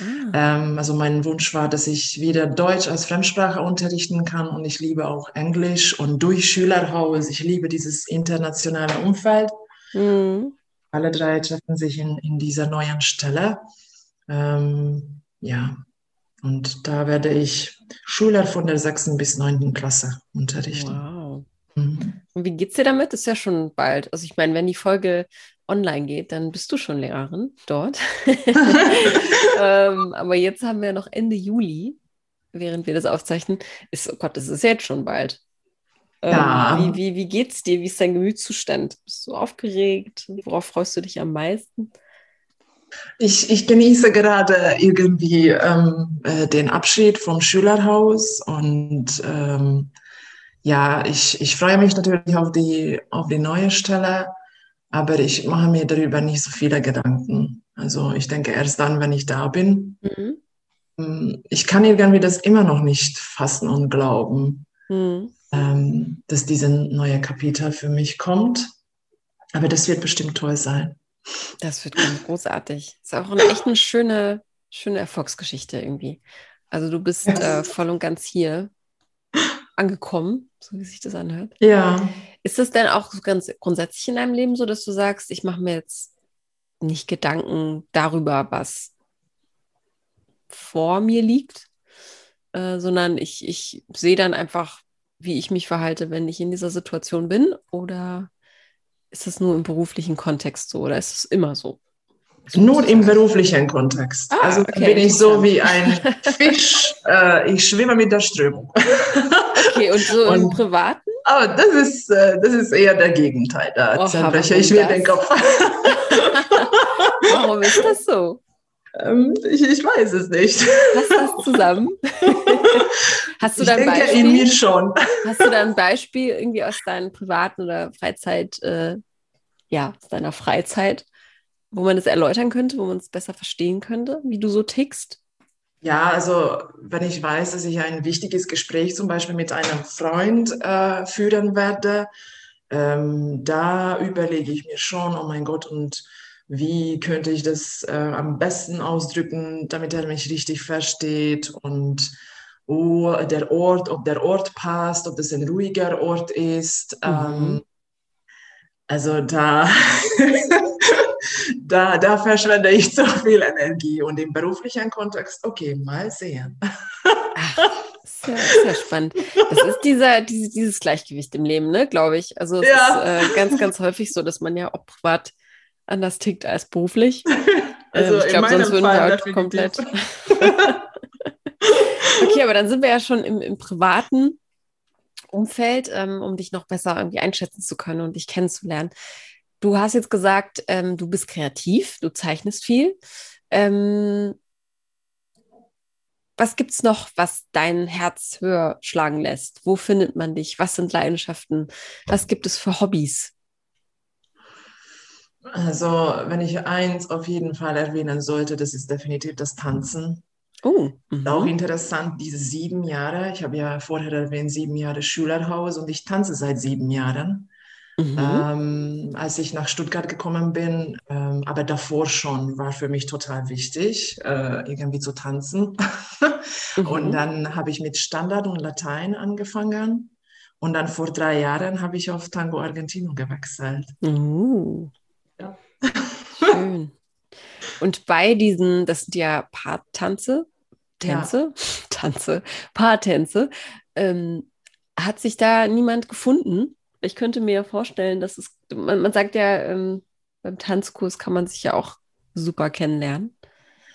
Ah. Ähm, also mein Wunsch war, dass ich wieder Deutsch als Fremdsprache unterrichten kann und ich liebe auch Englisch und durch Schülerhaus. Ich liebe dieses internationale Umfeld. Mhm. Alle drei treffen sich in, in dieser neuen Stelle. Ähm, ja, und da werde ich Schüler von der sechsten bis neunten Klasse unterrichten. Wow. Mhm. Und wie geht's dir damit? Das ist ja schon bald. Also ich meine, wenn die Folge online geht, dann bist du schon Lehrerin dort. ähm, aber jetzt haben wir noch Ende Juli, während wir das aufzeichnen. Ist, oh Gott, das ist jetzt schon bald. Ähm, ja. Wie, wie, wie geht's dir? Wie ist dein Gemütszustand? Bist du aufgeregt? Worauf freust du dich am meisten? Ich, ich genieße gerade irgendwie ähm, äh, den Abschied vom Schülerhaus und ähm, ja, ich, ich freue mich natürlich auf die, auf die neue Stelle, aber ich mache mir darüber nicht so viele Gedanken. Also ich denke erst dann, wenn ich da bin. Mhm. Ähm, ich kann irgendwie das immer noch nicht fassen und glauben, mhm. ähm, dass diese neue Kapitel für mich kommt. Aber das wird bestimmt toll sein. Das wird ganz großartig. Ist auch eine echt eine schöne, schöne Erfolgsgeschichte irgendwie. Also du bist äh, voll und ganz hier angekommen, so wie sich das anhört. Ja. Ist das denn auch ganz grundsätzlich in deinem Leben so, dass du sagst, ich mache mir jetzt nicht Gedanken darüber, was vor mir liegt, äh, sondern ich, ich sehe dann einfach, wie ich mich verhalte, wenn ich in dieser Situation bin? Oder ist das nur im beruflichen Kontext so oder ist es immer so? Nur im beruflichen Kontext. Ah, also okay, bin ich so wie ein Fisch. Äh, ich schwimme mit der Strömung. Okay, und so und, im Privaten? Aber das ist, äh, das ist eher der Gegenteil. Da oh, zerbreche ich mir den Kopf. warum ist das so? Ähm, ich, ich, weiß es nicht. Hast du das zusammen? hast du ich denke Beispiel, in mir schon. Hast du da ein Beispiel irgendwie aus deinen privaten oder Freizeit, äh, ja, aus deiner Freizeit, wo man das erläutern könnte, wo man es besser verstehen könnte, wie du so tickst? Ja, also wenn ich weiß, dass ich ein wichtiges Gespräch zum Beispiel mit einem Freund äh, führen werde, ähm, da überlege ich mir schon, oh mein Gott, und wie könnte ich das äh, am besten ausdrücken, damit er mich richtig versteht und oh, der Ort, ob der Ort passt, ob das ein ruhiger Ort ist. Mhm. Ähm, also da da, da verschwende ich zu viel Energie. Und im beruflichen Kontext, okay, mal sehen. Ach, sehr, sehr spannend. Das ist dieser, diese, dieses Gleichgewicht im Leben, ne, glaube ich. Also es ja. ist äh, ganz, ganz häufig so, dass man ja auch privat anders tickt als beruflich. Also ähm, ich glaube, sonst würden Fall wir halt komplett. okay, aber dann sind wir ja schon im, im privaten Umfeld, ähm, um dich noch besser irgendwie einschätzen zu können und dich kennenzulernen. Du hast jetzt gesagt, ähm, du bist kreativ, du zeichnest viel. Ähm, was gibt es noch, was dein Herz höher schlagen lässt? Wo findet man dich? Was sind Leidenschaften? Was gibt es für Hobbys? Also, wenn ich eins auf jeden Fall erwähnen sollte, das ist definitiv das Tanzen. Oh, mhm. auch interessant, diese sieben Jahre. Ich habe ja vorher erwähnt, sieben Jahre Schülerhaus und ich tanze seit sieben Jahren. Mhm. Ähm, als ich nach Stuttgart gekommen bin. Ähm, aber davor schon war für mich total wichtig, äh, irgendwie zu tanzen. mhm. Und dann habe ich mit Standard und Latein angefangen. Und dann vor drei Jahren habe ich auf Tango Argentino gewechselt. Uh. Schön. Und bei diesen, das sind ja Paartanze, Tänze, ja. Tanze, Paartänze, ähm, hat sich da niemand gefunden, ich könnte mir vorstellen, dass es, man, man sagt ja, ähm, beim Tanzkurs kann man sich ja auch super kennenlernen.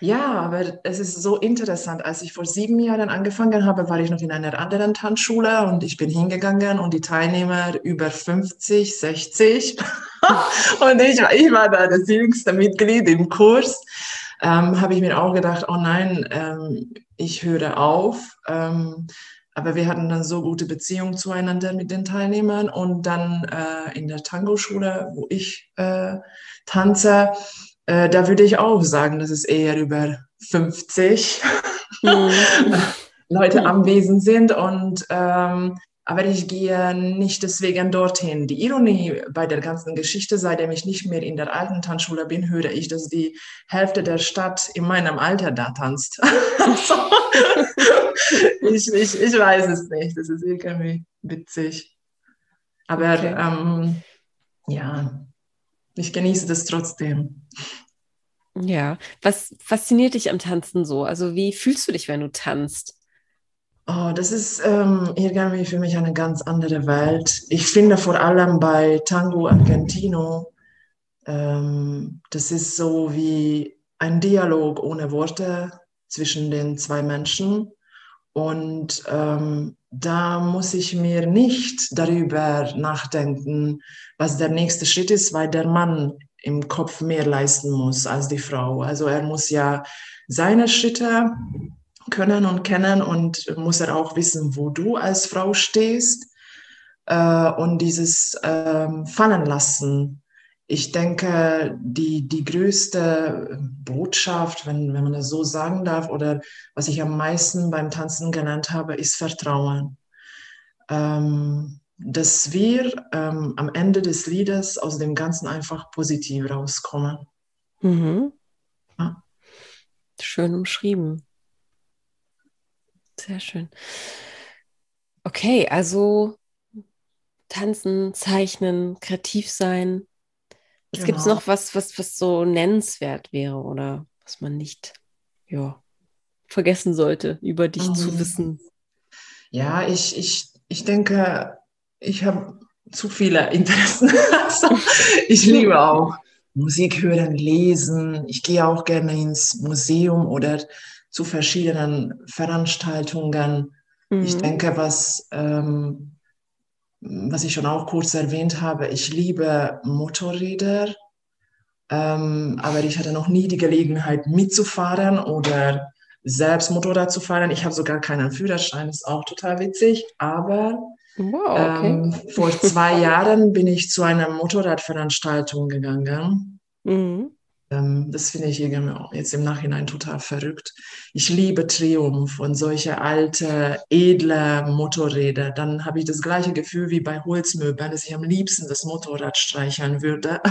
Ja, aber es ist so interessant. Als ich vor sieben Jahren angefangen habe, war ich noch in einer anderen Tanzschule und ich bin hingegangen und die Teilnehmer über 50, 60. und ich, ich war da das jüngste Mitglied im Kurs. Ähm, habe ich mir auch gedacht, oh nein, ähm, ich höre auf. Ähm, aber wir hatten dann so gute Beziehungen zueinander mit den Teilnehmern und dann äh, in der Tango-Schule, wo ich äh, tanze, äh, da würde ich auch sagen, das ist eher über 50. Mhm. Leute mhm. anwesend sind und ähm, aber ich gehe nicht deswegen dorthin. Die Ironie bei der ganzen Geschichte, seitdem ich nicht mehr in der alten Tanzschule bin, höre ich, dass die Hälfte der Stadt in meinem Alter da tanzt. ich, ich, ich weiß es nicht. Das ist irgendwie witzig. Aber okay. ähm, ja, ich genieße das trotzdem. Ja, was fasziniert dich am Tanzen so? Also wie fühlst du dich, wenn du tanzt? Oh, das ist ähm, irgendwie für mich eine ganz andere Welt. Ich finde vor allem bei Tango Argentino, ähm, das ist so wie ein Dialog ohne Worte zwischen den zwei Menschen. Und ähm, da muss ich mir nicht darüber nachdenken, was der nächste Schritt ist, weil der Mann im Kopf mehr leisten muss als die Frau. Also er muss ja seine Schritte können und kennen und muss er auch wissen, wo du als Frau stehst äh, und dieses ähm, fallen lassen. Ich denke, die, die größte Botschaft, wenn, wenn man das so sagen darf, oder was ich am meisten beim Tanzen gelernt habe, ist Vertrauen. Ähm, dass wir ähm, am Ende des Liedes aus dem Ganzen einfach positiv rauskommen. Mhm. Ja. Schön umschrieben. Sehr schön. Okay, also tanzen, zeichnen, kreativ sein. Es genau. gibt noch was, was, was so nennenswert wäre oder was man nicht ja, vergessen sollte, über dich mhm. zu wissen. Ja, ich, ich, ich denke, ich habe zu viele Interessen. also, ich liebe auch Musik hören, lesen. Ich gehe auch gerne ins Museum oder zu verschiedenen Veranstaltungen. Mhm. Ich denke, was, ähm, was ich schon auch kurz erwähnt habe, ich liebe Motorräder, ähm, aber ich hatte noch nie die Gelegenheit mitzufahren oder selbst Motorrad zu fahren. Ich habe sogar keinen Führerschein, ist auch total witzig, aber wow, okay. ähm, vor zwei Jahren bin ich zu einer Motorradveranstaltung gegangen. Mhm. Ähm, das finde ich jetzt im Nachhinein total verrückt. Ich liebe Triumph und solche alte, edle Motorräder. Dann habe ich das gleiche Gefühl wie bei Holzmöbeln, dass ich am liebsten das Motorrad streicheln würde.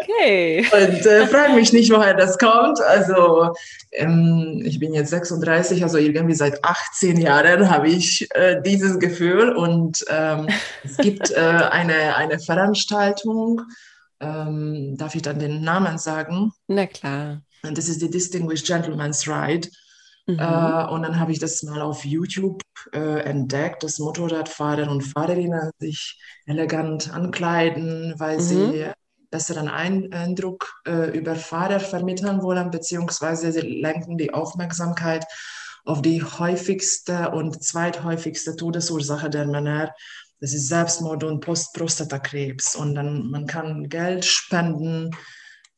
okay. Und äh, frage mich nicht, woher das kommt. Also ähm, ich bin jetzt 36, also irgendwie seit 18 Jahren habe ich äh, dieses Gefühl. Und ähm, es gibt äh, eine, eine Veranstaltung, ähm, darf ich dann den Namen sagen? Na klar. Und das ist die Distinguished Gentleman's Ride. Mhm. Äh, und dann habe ich das mal auf YouTube äh, entdeckt, dass Motorradfahrer und Fahrerinnen sich elegant ankleiden, weil mhm. sie besseren Eindruck äh, über Fahrer vermitteln wollen, beziehungsweise sie lenken die Aufmerksamkeit auf die häufigste und zweithäufigste Todesursache der Männer, das ist Selbstmord und Post-Prostatakrebs. Und dann man kann Geld spenden.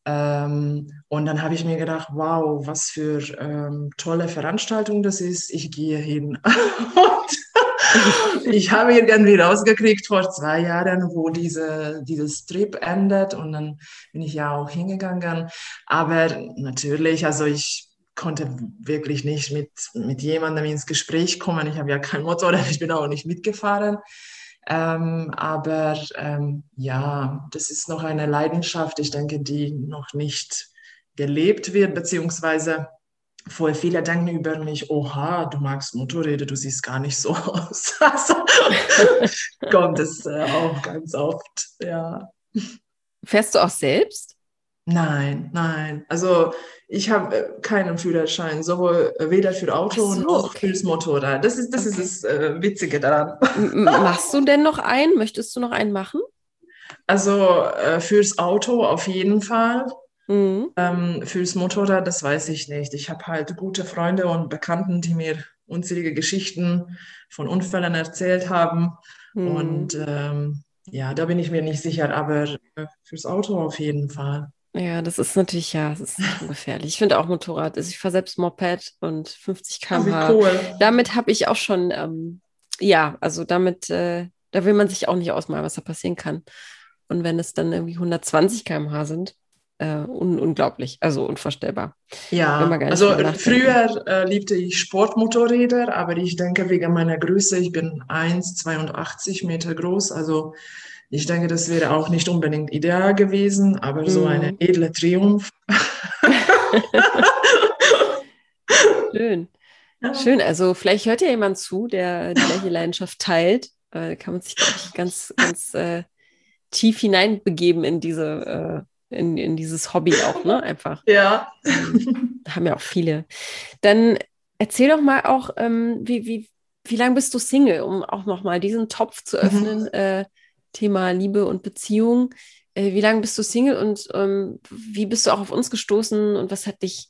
Ähm, und dann habe ich mir gedacht, wow, was für ähm, tolle Veranstaltung das ist. Ich gehe hin. ich habe irgendwie rausgekriegt vor zwei Jahren, wo diese, dieses Trip endet. Und dann bin ich ja auch hingegangen. Aber natürlich, also ich konnte wirklich nicht mit, mit jemandem ins Gespräch kommen. Ich habe ja kein Motorrad, ich bin auch nicht mitgefahren. Ähm, aber ähm, ja, das ist noch eine Leidenschaft, ich denke, die noch nicht gelebt wird, beziehungsweise voll viele denken über mich, oha, du magst Motorräder, du siehst gar nicht so aus. Also kommt es äh, auch ganz oft, ja. Fährst du auch selbst? Nein, nein. Also ich habe äh, keinen Führerschein, sowohl äh, weder für Auto so, noch okay. fürs Motorrad. Das ist das, okay. ist das äh, Witzige daran. Machst du denn noch einen? Möchtest du noch einen machen? Also äh, fürs Auto auf jeden Fall. Mhm. Ähm, fürs Motorrad, das weiß ich nicht. Ich habe halt gute Freunde und Bekannten, die mir unzählige Geschichten von Unfällen erzählt haben. Mhm. Und ähm, ja, da bin ich mir nicht sicher, aber äh, fürs Auto auf jeden Fall. Ja, das ist natürlich, ja, das ist gefährlich. Ich finde auch Motorrad, also ich fahre selbst Moped und 50 km/h. Oh, cool. Damit habe ich auch schon, ähm, ja, also damit, äh, da will man sich auch nicht ausmalen, was da passieren kann. Und wenn es dann irgendwie 120 km/h sind, äh, un unglaublich, also unvorstellbar. Ja, also früher äh, liebte ich Sportmotorräder, aber ich denke wegen meiner Größe, ich bin 1,82 Meter groß, also ich denke, das wäre auch nicht unbedingt ideal gewesen, aber mhm. so eine edle Triumph. Schön. Ja. Schön, also vielleicht hört ja jemand zu, der die gleiche Leidenschaft teilt. Äh, kann man sich, glaube ich, ganz, ganz äh, tief hineinbegeben in diese, äh, in, in dieses Hobby auch, ne? Einfach. Ja. Ähm, haben ja auch viele. Dann erzähl doch mal auch, ähm, wie, wie, wie lange bist du Single, um auch nochmal diesen Topf zu öffnen, mhm. äh, Thema Liebe und Beziehung. Äh, wie lange bist du Single und ähm, wie bist du auch auf uns gestoßen und was hat dich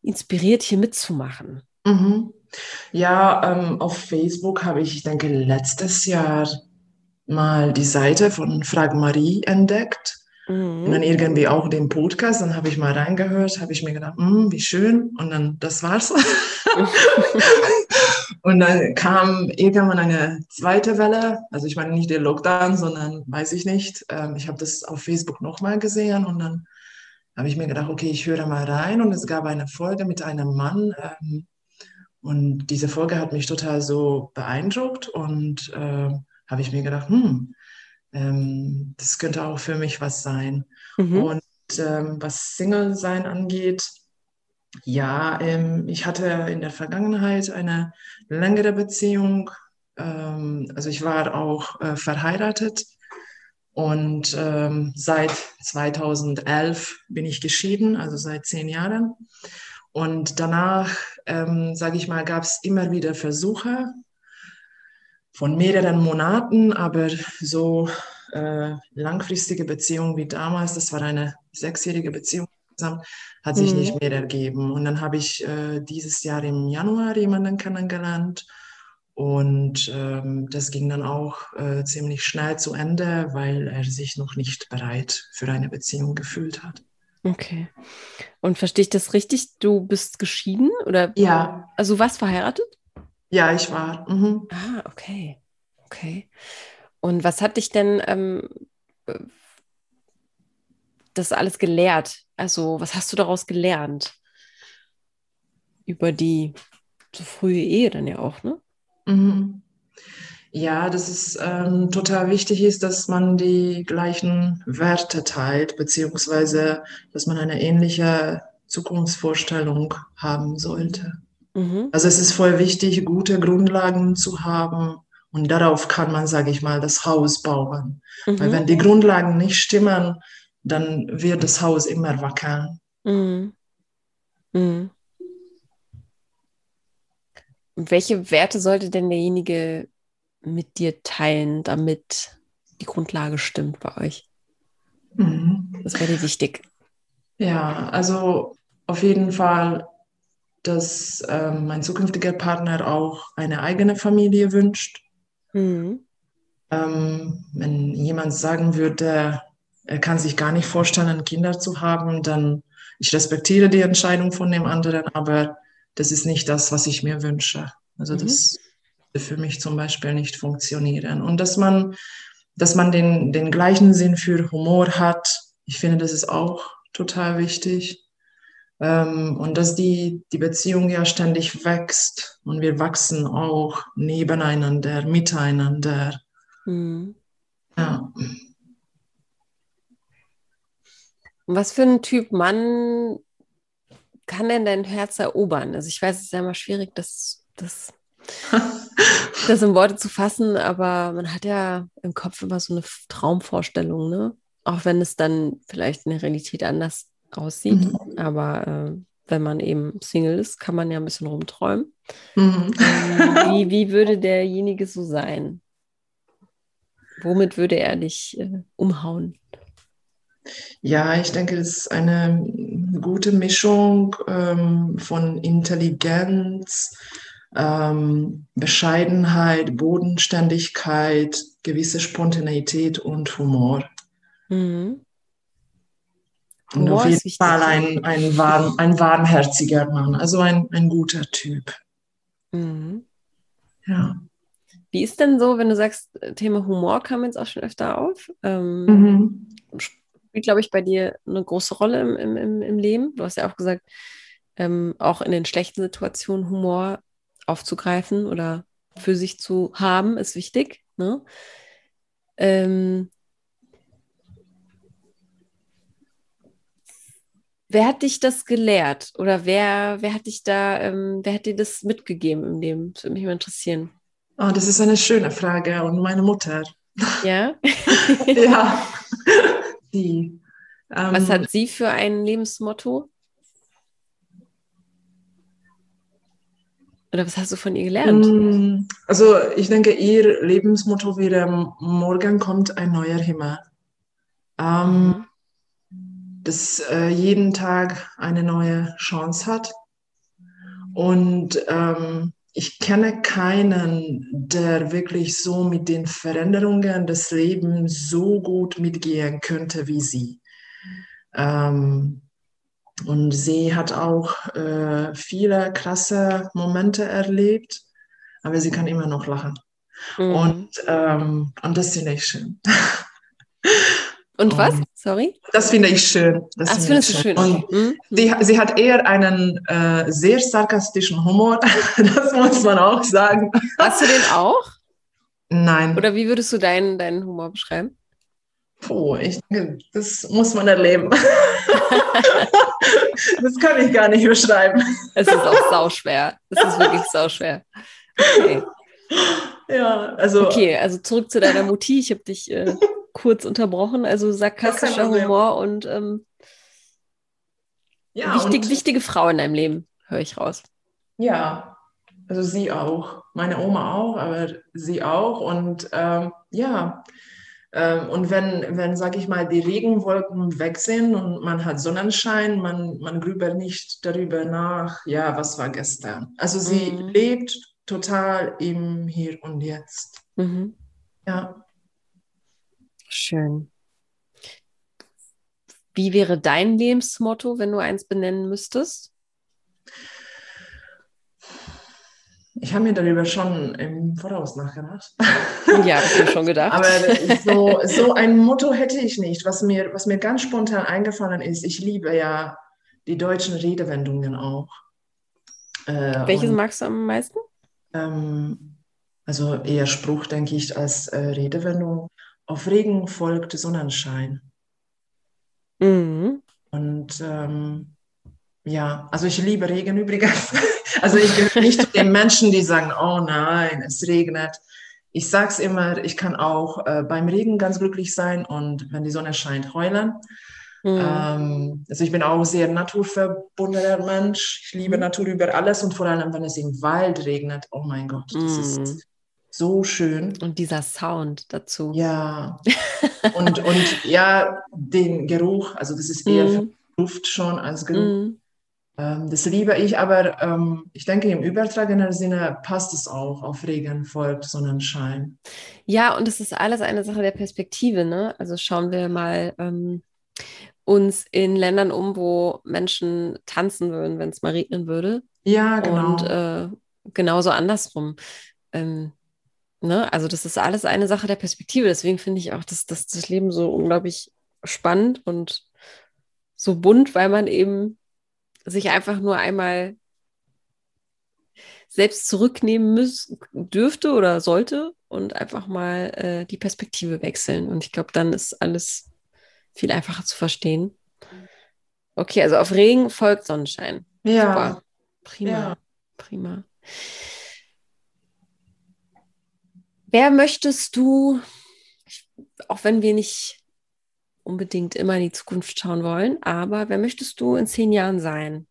inspiriert, hier mitzumachen? Mhm. Ja, ähm, auf Facebook habe ich, ich denke, letztes Jahr mal die Seite von Frag Marie entdeckt. Mhm. Und dann irgendwie auch den Podcast, dann habe ich mal reingehört, habe ich mir gedacht, hm, wie schön. Und dann, das war's. und dann kam irgendwann eine zweite Welle. Also ich meine nicht der Lockdown, sondern weiß ich nicht. Ähm, ich habe das auf Facebook nochmal gesehen und dann habe ich mir gedacht, okay, ich höre mal rein. Und es gab eine Folge mit einem Mann. Ähm, und diese Folge hat mich total so beeindruckt und äh, habe ich mir gedacht, hm, ähm, das könnte auch für mich was sein. Mhm. Und ähm, was Single-Sein angeht, ja, ähm, ich hatte in der Vergangenheit eine längere Beziehung. Ähm, also ich war auch äh, verheiratet und ähm, seit 2011 bin ich geschieden, also seit zehn Jahren. Und danach, ähm, sage ich mal, gab es immer wieder Versuche, von mehreren Monaten, aber so äh, langfristige Beziehung wie damals, das war eine sechsjährige Beziehung, hat sich mhm. nicht mehr ergeben. Und dann habe ich äh, dieses Jahr im Januar jemanden kennengelernt und ähm, das ging dann auch äh, ziemlich schnell zu Ende, weil er sich noch nicht bereit für eine Beziehung gefühlt hat. Okay. Und verstehe ich das richtig? Du bist geschieden oder? Ja. Also was verheiratet? Ja, ich war. Mhm. Ah, okay. Okay. Und was hat dich denn ähm, das alles gelehrt? Also, was hast du daraus gelernt? Über die so frühe Ehe dann ja auch, ne? Mhm. Ja, dass es ähm, total wichtig ist, dass man die gleichen Werte teilt, beziehungsweise dass man eine ähnliche Zukunftsvorstellung haben sollte. Mhm. Also es ist voll wichtig, gute Grundlagen zu haben und darauf kann man, sage ich mal, das Haus bauen. Mhm. Weil wenn die Grundlagen nicht stimmen, dann wird das Haus immer wackeln. Mhm. mhm. Welche Werte sollte denn derjenige mit dir teilen, damit die Grundlage stimmt bei euch? Mhm. Das wäre dir wichtig. Ja, also auf jeden Fall dass ähm, mein zukünftiger Partner auch eine eigene Familie wünscht. Mhm. Ähm, wenn jemand sagen würde, er kann sich gar nicht vorstellen, Kinder zu haben, dann ich respektiere die Entscheidung von dem anderen, aber das ist nicht das, was ich mir wünsche. Also mhm. das würde für mich zum Beispiel nicht funktionieren. Und dass man, dass man den, den gleichen Sinn für Humor hat, ich finde, das ist auch total wichtig. Ähm, und dass die, die Beziehung ja ständig wächst und wir wachsen auch nebeneinander, miteinander. Mhm. Ja. Was für ein Typ Mann kann denn dein Herz erobern? Also ich weiß, es ist ja immer schwierig, das, das, das in Worte zu fassen, aber man hat ja im Kopf immer so eine Traumvorstellung, ne? Auch wenn es dann vielleicht in der Realität anders aussieht. Mhm. Aber äh, wenn man eben Single ist, kann man ja ein bisschen rumträumen. Mhm. Ähm, wie, wie würde derjenige so sein? Womit würde er dich äh, umhauen? Ja, ich denke, das ist eine gute Mischung ähm, von Intelligenz, ähm, Bescheidenheit, Bodenständigkeit, gewisse Spontaneität und Humor. Mhm. Und auf jeden Fall ein, ein, warm, ein warmherziger Mann, also ein, ein guter Typ. Mhm. Ja. Wie ist denn so, wenn du sagst, Thema Humor kam jetzt auch schon öfter auf? Ähm, mhm. spielt, glaube ich, bei dir eine große Rolle im, im, im Leben. Du hast ja auch gesagt, ähm, auch in den schlechten Situationen Humor aufzugreifen oder für sich zu haben, ist wichtig. Ne? Ähm, wer hat dich das gelehrt? Oder wer, wer hat dich da, ähm, wer hat dir das mitgegeben im Leben? Das würde mich mal interessieren. Oh, das ist eine schöne Frage. Und meine Mutter. Ja? ja. Die. Ähm, Was hat sie für ein Lebensmotto? Oder was hast du von ihr gelernt? Mm, also ich denke, ihr Lebensmotto wäre, morgen kommt ein neuer Himmel. Ähm, dass äh, jeden Tag eine neue Chance hat. Und ähm, ich kenne keinen, der wirklich so mit den Veränderungen des Lebens so gut mitgehen könnte wie sie. Ähm, und sie hat auch äh, viele krasse Momente erlebt, aber sie kann immer noch lachen. Mhm. Und, ähm, und das finde ich schön. Und was? Sorry? Das finde ich schön. Das Ach, das findest du schön. Und mhm. die, sie hat eher einen äh, sehr sarkastischen Humor, das muss man auch sagen. Hast du den auch? Nein. Oder wie würdest du deinen, deinen Humor beschreiben? Puh, ich denke, das muss man erleben. das kann ich gar nicht beschreiben. Es ist auch sauschwer. Es ist wirklich sauschwer. Okay. Ja, also. Okay, also zurück zu deiner Mutti. Ich habe dich äh, kurz unterbrochen. Also sarkastischer Humor und, ähm, ja, wichtig, und wichtige Frau in deinem Leben, höre ich raus. Ja, also sie auch. Meine Oma auch, aber sie auch. Und ähm, ja, ähm, und wenn, wenn sage ich mal, die Regenwolken weg sind und man hat Sonnenschein, man, man grübelt nicht darüber nach, ja, was war gestern. Also sie mhm. lebt total im Hier und Jetzt. Mhm. Ja. Schön. Wie wäre dein Lebensmotto, wenn du eins benennen müsstest? Ich habe mir darüber schon im Voraus nachgedacht. Ja, habe ich mir schon gedacht. Aber so, so ein Motto hätte ich nicht. Was mir, was mir ganz spontan eingefallen ist, ich liebe ja die deutschen Redewendungen auch. Äh, Welches und, magst du am meisten? Ähm, also eher Spruch, denke ich, als äh, Redewendung. Auf Regen folgt Sonnenschein. Mhm. Und ähm, ja, also ich liebe Regen übrigens. Also ich gehöre nicht zu den Menschen, die sagen, oh nein, es regnet. Ich sage es immer, ich kann auch äh, beim Regen ganz glücklich sein und wenn die Sonne scheint, heulen. Mhm. Ähm, also ich bin auch sehr naturverbundener Mensch. Ich liebe mhm. Natur über alles und vor allem, wenn es im Wald regnet. Oh mein Gott, das mhm. ist so schön. Und dieser Sound dazu. Ja. und, und ja, den Geruch, also das ist eher mhm. Luft schon als Geruch. Mhm. Ähm, das liebe ich, aber ähm, ich denke, im übertragenen Sinne passt es auch. Auf Regen folgt Sonnenschein. Ja, und es ist alles eine Sache der Perspektive. Ne? Also schauen wir mal ähm, uns in Ländern um, wo Menschen tanzen würden, wenn es mal regnen würde. Ja, genau. Und äh, genauso andersrum. Ähm, ne? Also das ist alles eine Sache der Perspektive. Deswegen finde ich auch, dass, dass das Leben so unglaublich spannend und so bunt, weil man eben sich einfach nur einmal selbst zurücknehmen müß, dürfte oder sollte und einfach mal äh, die Perspektive wechseln. Und ich glaube, dann ist alles viel einfacher zu verstehen. Okay, also auf Regen folgt Sonnenschein. Ja. Super. Prima. Ja. Prima. Wer möchtest du, auch wenn wir nicht unbedingt immer in die Zukunft schauen wollen, aber wer möchtest du in zehn Jahren sein?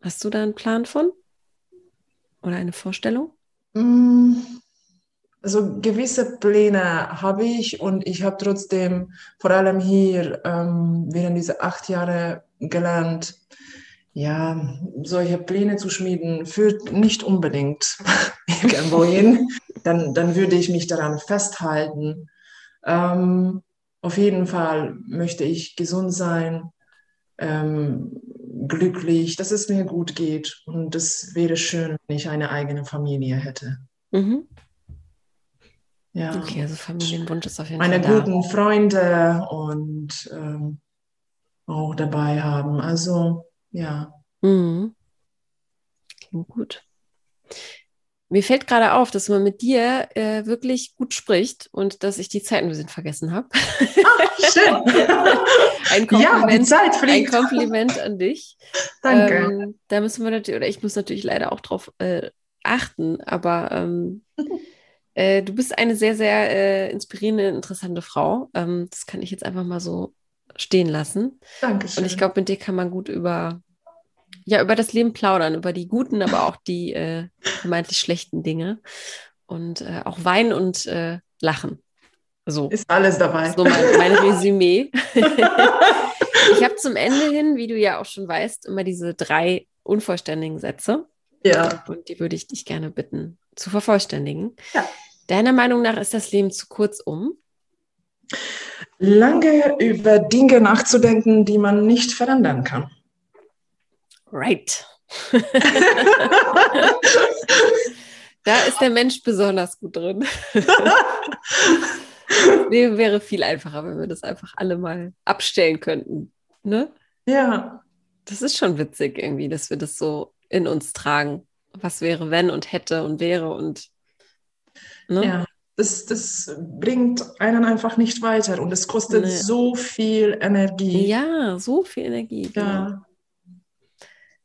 Hast du da einen Plan von? Oder eine Vorstellung? Also gewisse Pläne habe ich und ich habe trotzdem vor allem hier ähm, während dieser acht Jahre gelernt, ja, solche Pläne zu schmieden führt nicht unbedingt irgendwo hin. Dann, dann würde ich mich daran festhalten. Ähm, auf jeden Fall möchte ich gesund sein, ähm, glücklich, dass es mir gut geht. Und es wäre schön, wenn ich eine eigene Familie hätte. Mhm. ja. Okay, also Familienwunsch ist auf jeden meine Fall da. guten Freunde und ähm, auch dabei haben. Also ja. Mhm. Klingt gut. Mir fällt gerade auf, dass man mit dir äh, wirklich gut spricht und dass ich die Zeit ein bisschen vergessen habe. Ach, schön. ein ja, die Kompliment, Zeit ein fliegt. Kompliment an dich. Danke. Ähm, da müssen wir natürlich, oder ich muss natürlich leider auch drauf äh, achten, aber ähm, äh, du bist eine sehr, sehr äh, inspirierende, interessante Frau. Ähm, das kann ich jetzt einfach mal so stehen lassen. Dankeschön. Und ich glaube, mit dir kann man gut über, ja, über das Leben plaudern, über die guten, aber auch die äh, vermeintlich schlechten Dinge. Und äh, auch weinen und äh, lachen. So. ist alles dabei. So mein, mein Resümee. ich habe zum Ende hin, wie du ja auch schon weißt, immer diese drei unvollständigen Sätze. ja. Und die würde ich dich gerne bitten zu vervollständigen. Ja. Deiner Meinung nach ist das Leben zu kurz um? Lange über Dinge nachzudenken, die man nicht verändern kann. Right. da ist der Mensch besonders gut drin. Leben wäre viel einfacher, wenn wir das einfach alle mal abstellen könnten. Ne? ja. Das ist schon witzig irgendwie, dass wir das so in uns tragen. Was wäre, wenn und hätte und wäre und. Ne? Ja, das, das bringt einen einfach nicht weiter und es kostet Nee. so viel Energie. Ja, so viel Energie. Genau.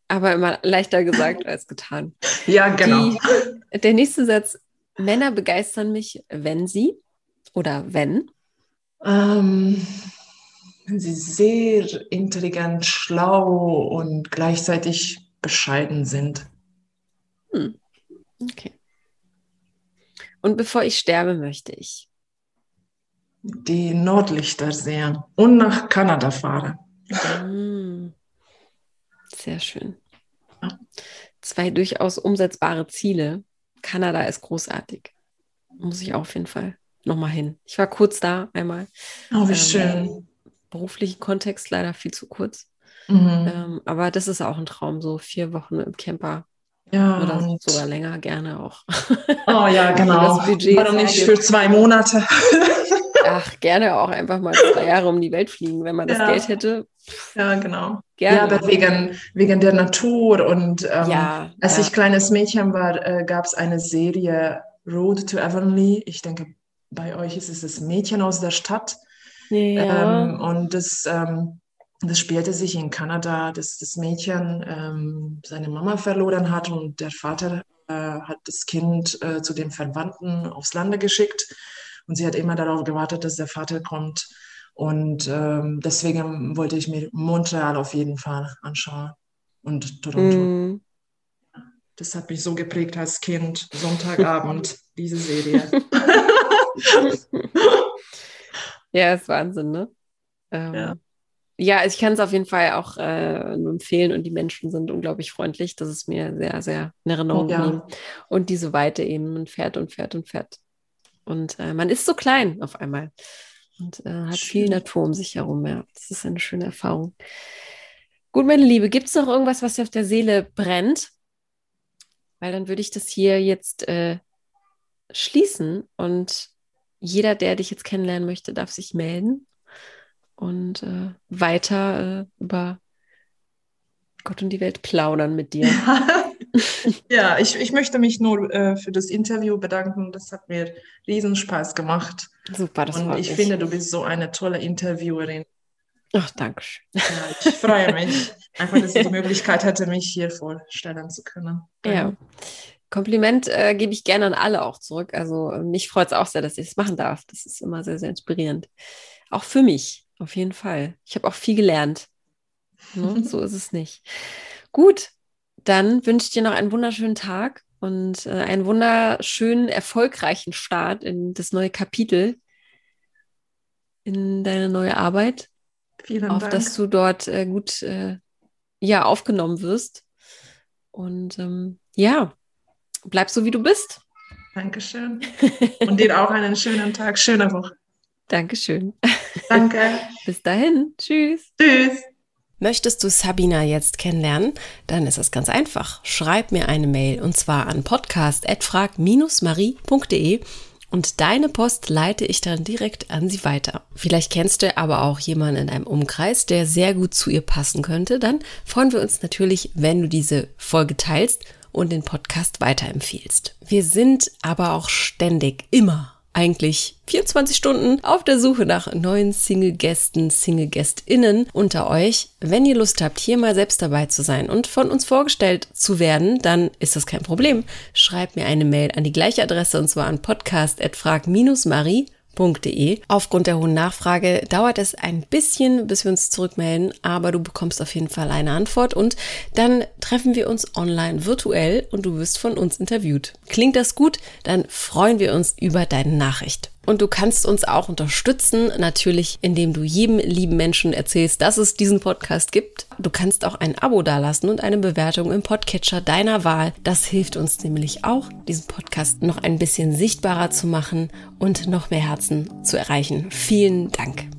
Aber immer leichter gesagt als getan. ja genau. Die, der nächste Satz: Männer begeistern mich, wenn sie oder wenn. Ähm, wenn sie sehr intelligent, schlau und gleichzeitig bescheiden sind. Okay. Und bevor ich sterbe, möchte ich. Die Nordlichter sehen und nach Kanada fahren. Mm. Sehr schön. Zwei durchaus umsetzbare Ziele. Kanada ist großartig. Muss ich auf jeden Fall nochmal hin. Ich war kurz da einmal. Oh, wie Ähm, schön. Beruflichen Kontext leider viel zu kurz. Mhm. Ähm, aber das ist auch ein Traum, so vier Wochen im Camper Ja, oder sogar länger gerne auch. oh ja, genau. Warum nicht für zwei Monate? Ach, gerne auch einfach mal zwei Jahre um die Welt fliegen, wenn man das Ja. Geld hätte. Ja, genau. Gerne. Ja, aber wegen, wegen der Natur und ähm, Ja, als ja. ich kleines Mädchen war, äh, gab es eine Serie Road to Avonlea. Ich denke, bei euch ist es das Mädchen aus der Stadt. ja. Ähm, und das, ähm, das spielte sich in Kanada, dass das Mädchen ähm, seine Mama verloren hat und der Vater äh, hat das Kind äh, zu den Verwandten aufs Lande geschickt. Und sie hat immer darauf gewartet, dass der Vater kommt. Und ähm, deswegen wollte ich mir Montreal auf jeden Fall anschauen und Toronto. Mm. Das hat mich so geprägt als Kind, Sonntagabend, diese Serie. Ja, ist Wahnsinn, ne? Ähm, Ja. ja. ich kann es auf jeden Fall auch äh, nur empfehlen und die Menschen sind unglaublich freundlich. Das ist mir sehr, sehr in Erinnerung Ja. geblieben. Und diese Weite eben, man fährt und fährt und fährt. Und äh, man ist so klein auf einmal und äh, hat viel Schön. Natur um sich herum. Ja, das ist eine schöne Erfahrung. Gut, meine Liebe, gibt es noch irgendwas, was dir auf der Seele brennt? Weil dann würde ich das hier jetzt äh, schließen und jeder, der dich jetzt kennenlernen möchte, darf sich melden und äh, weiter äh, über Gott und die Welt plaudern mit dir. Ja, ich, ich möchte mich nur äh, für das Interview bedanken. Das hat mir riesen Spaß gemacht. Super, das Und ich mich. finde, du bist so eine tolle Interviewerin. Ach, danke schön. Ja, ich freue mich, einfach, dass ich die Möglichkeit hatte, mich hier vorstellen zu können. Ja. Kompliment äh, gebe ich gerne an alle auch zurück. Also äh, mich freut es auch sehr, dass ich es machen darf. Das ist immer sehr, sehr inspirierend. Auch für mich, auf jeden Fall. Ich habe auch viel gelernt. Ne? so ist es nicht. Gut, dann wünsche ich dir noch einen wunderschönen Tag und äh, einen wunderschönen, erfolgreichen Start in das neue Kapitel, in deine neue Arbeit, Vielen auf Dank. dass du dort äh, gut äh, ja, aufgenommen wirst. Und ähm, ja, bleib so, wie du bist. Dankeschön. Und dir auch einen schönen Tag, schöne Woche. Dankeschön. Danke. Bis dahin. Tschüss. Tschüss. Möchtest du Sabina jetzt kennenlernen? Dann ist es ganz einfach. Schreib mir eine Mail und zwar an podcast.frag-marie.de und deine Post leite ich dann direkt an sie weiter. Vielleicht kennst du aber auch jemanden in einem Umkreis, der sehr gut zu ihr passen könnte. Dann freuen wir uns natürlich, wenn du diese Folge teilst und den Podcast weiterempfiehlst. Wir sind aber auch ständig immer eigentlich 24 Stunden auf der Suche nach neuen Single-Gästen, Single-GästInnen unter euch. Wenn ihr Lust habt, hier mal selbst dabei zu sein und von uns vorgestellt zu werden, dann ist das kein Problem. Schreibt mir eine Mail an die gleiche Adresse und zwar an podcast.frag-marie www.ernährungsberatung.de. Aufgrund der hohen Nachfrage dauert es ein bisschen, bis wir uns zurückmelden, aber du bekommst auf jeden Fall eine Antwort und dann treffen wir uns online virtuell und du wirst von uns interviewt. Klingt das gut? Dann freuen wir uns über deine Nachricht. Und du kannst uns auch unterstützen, natürlich, indem du jedem lieben Menschen erzählst, dass es diesen Podcast gibt. Du kannst auch ein Abo dalassen und eine Bewertung im Podcatcher deiner Wahl. Das hilft uns nämlich auch, diesen Podcast noch ein bisschen sichtbarer zu machen und noch mehr Herzen zu erreichen. Vielen Dank.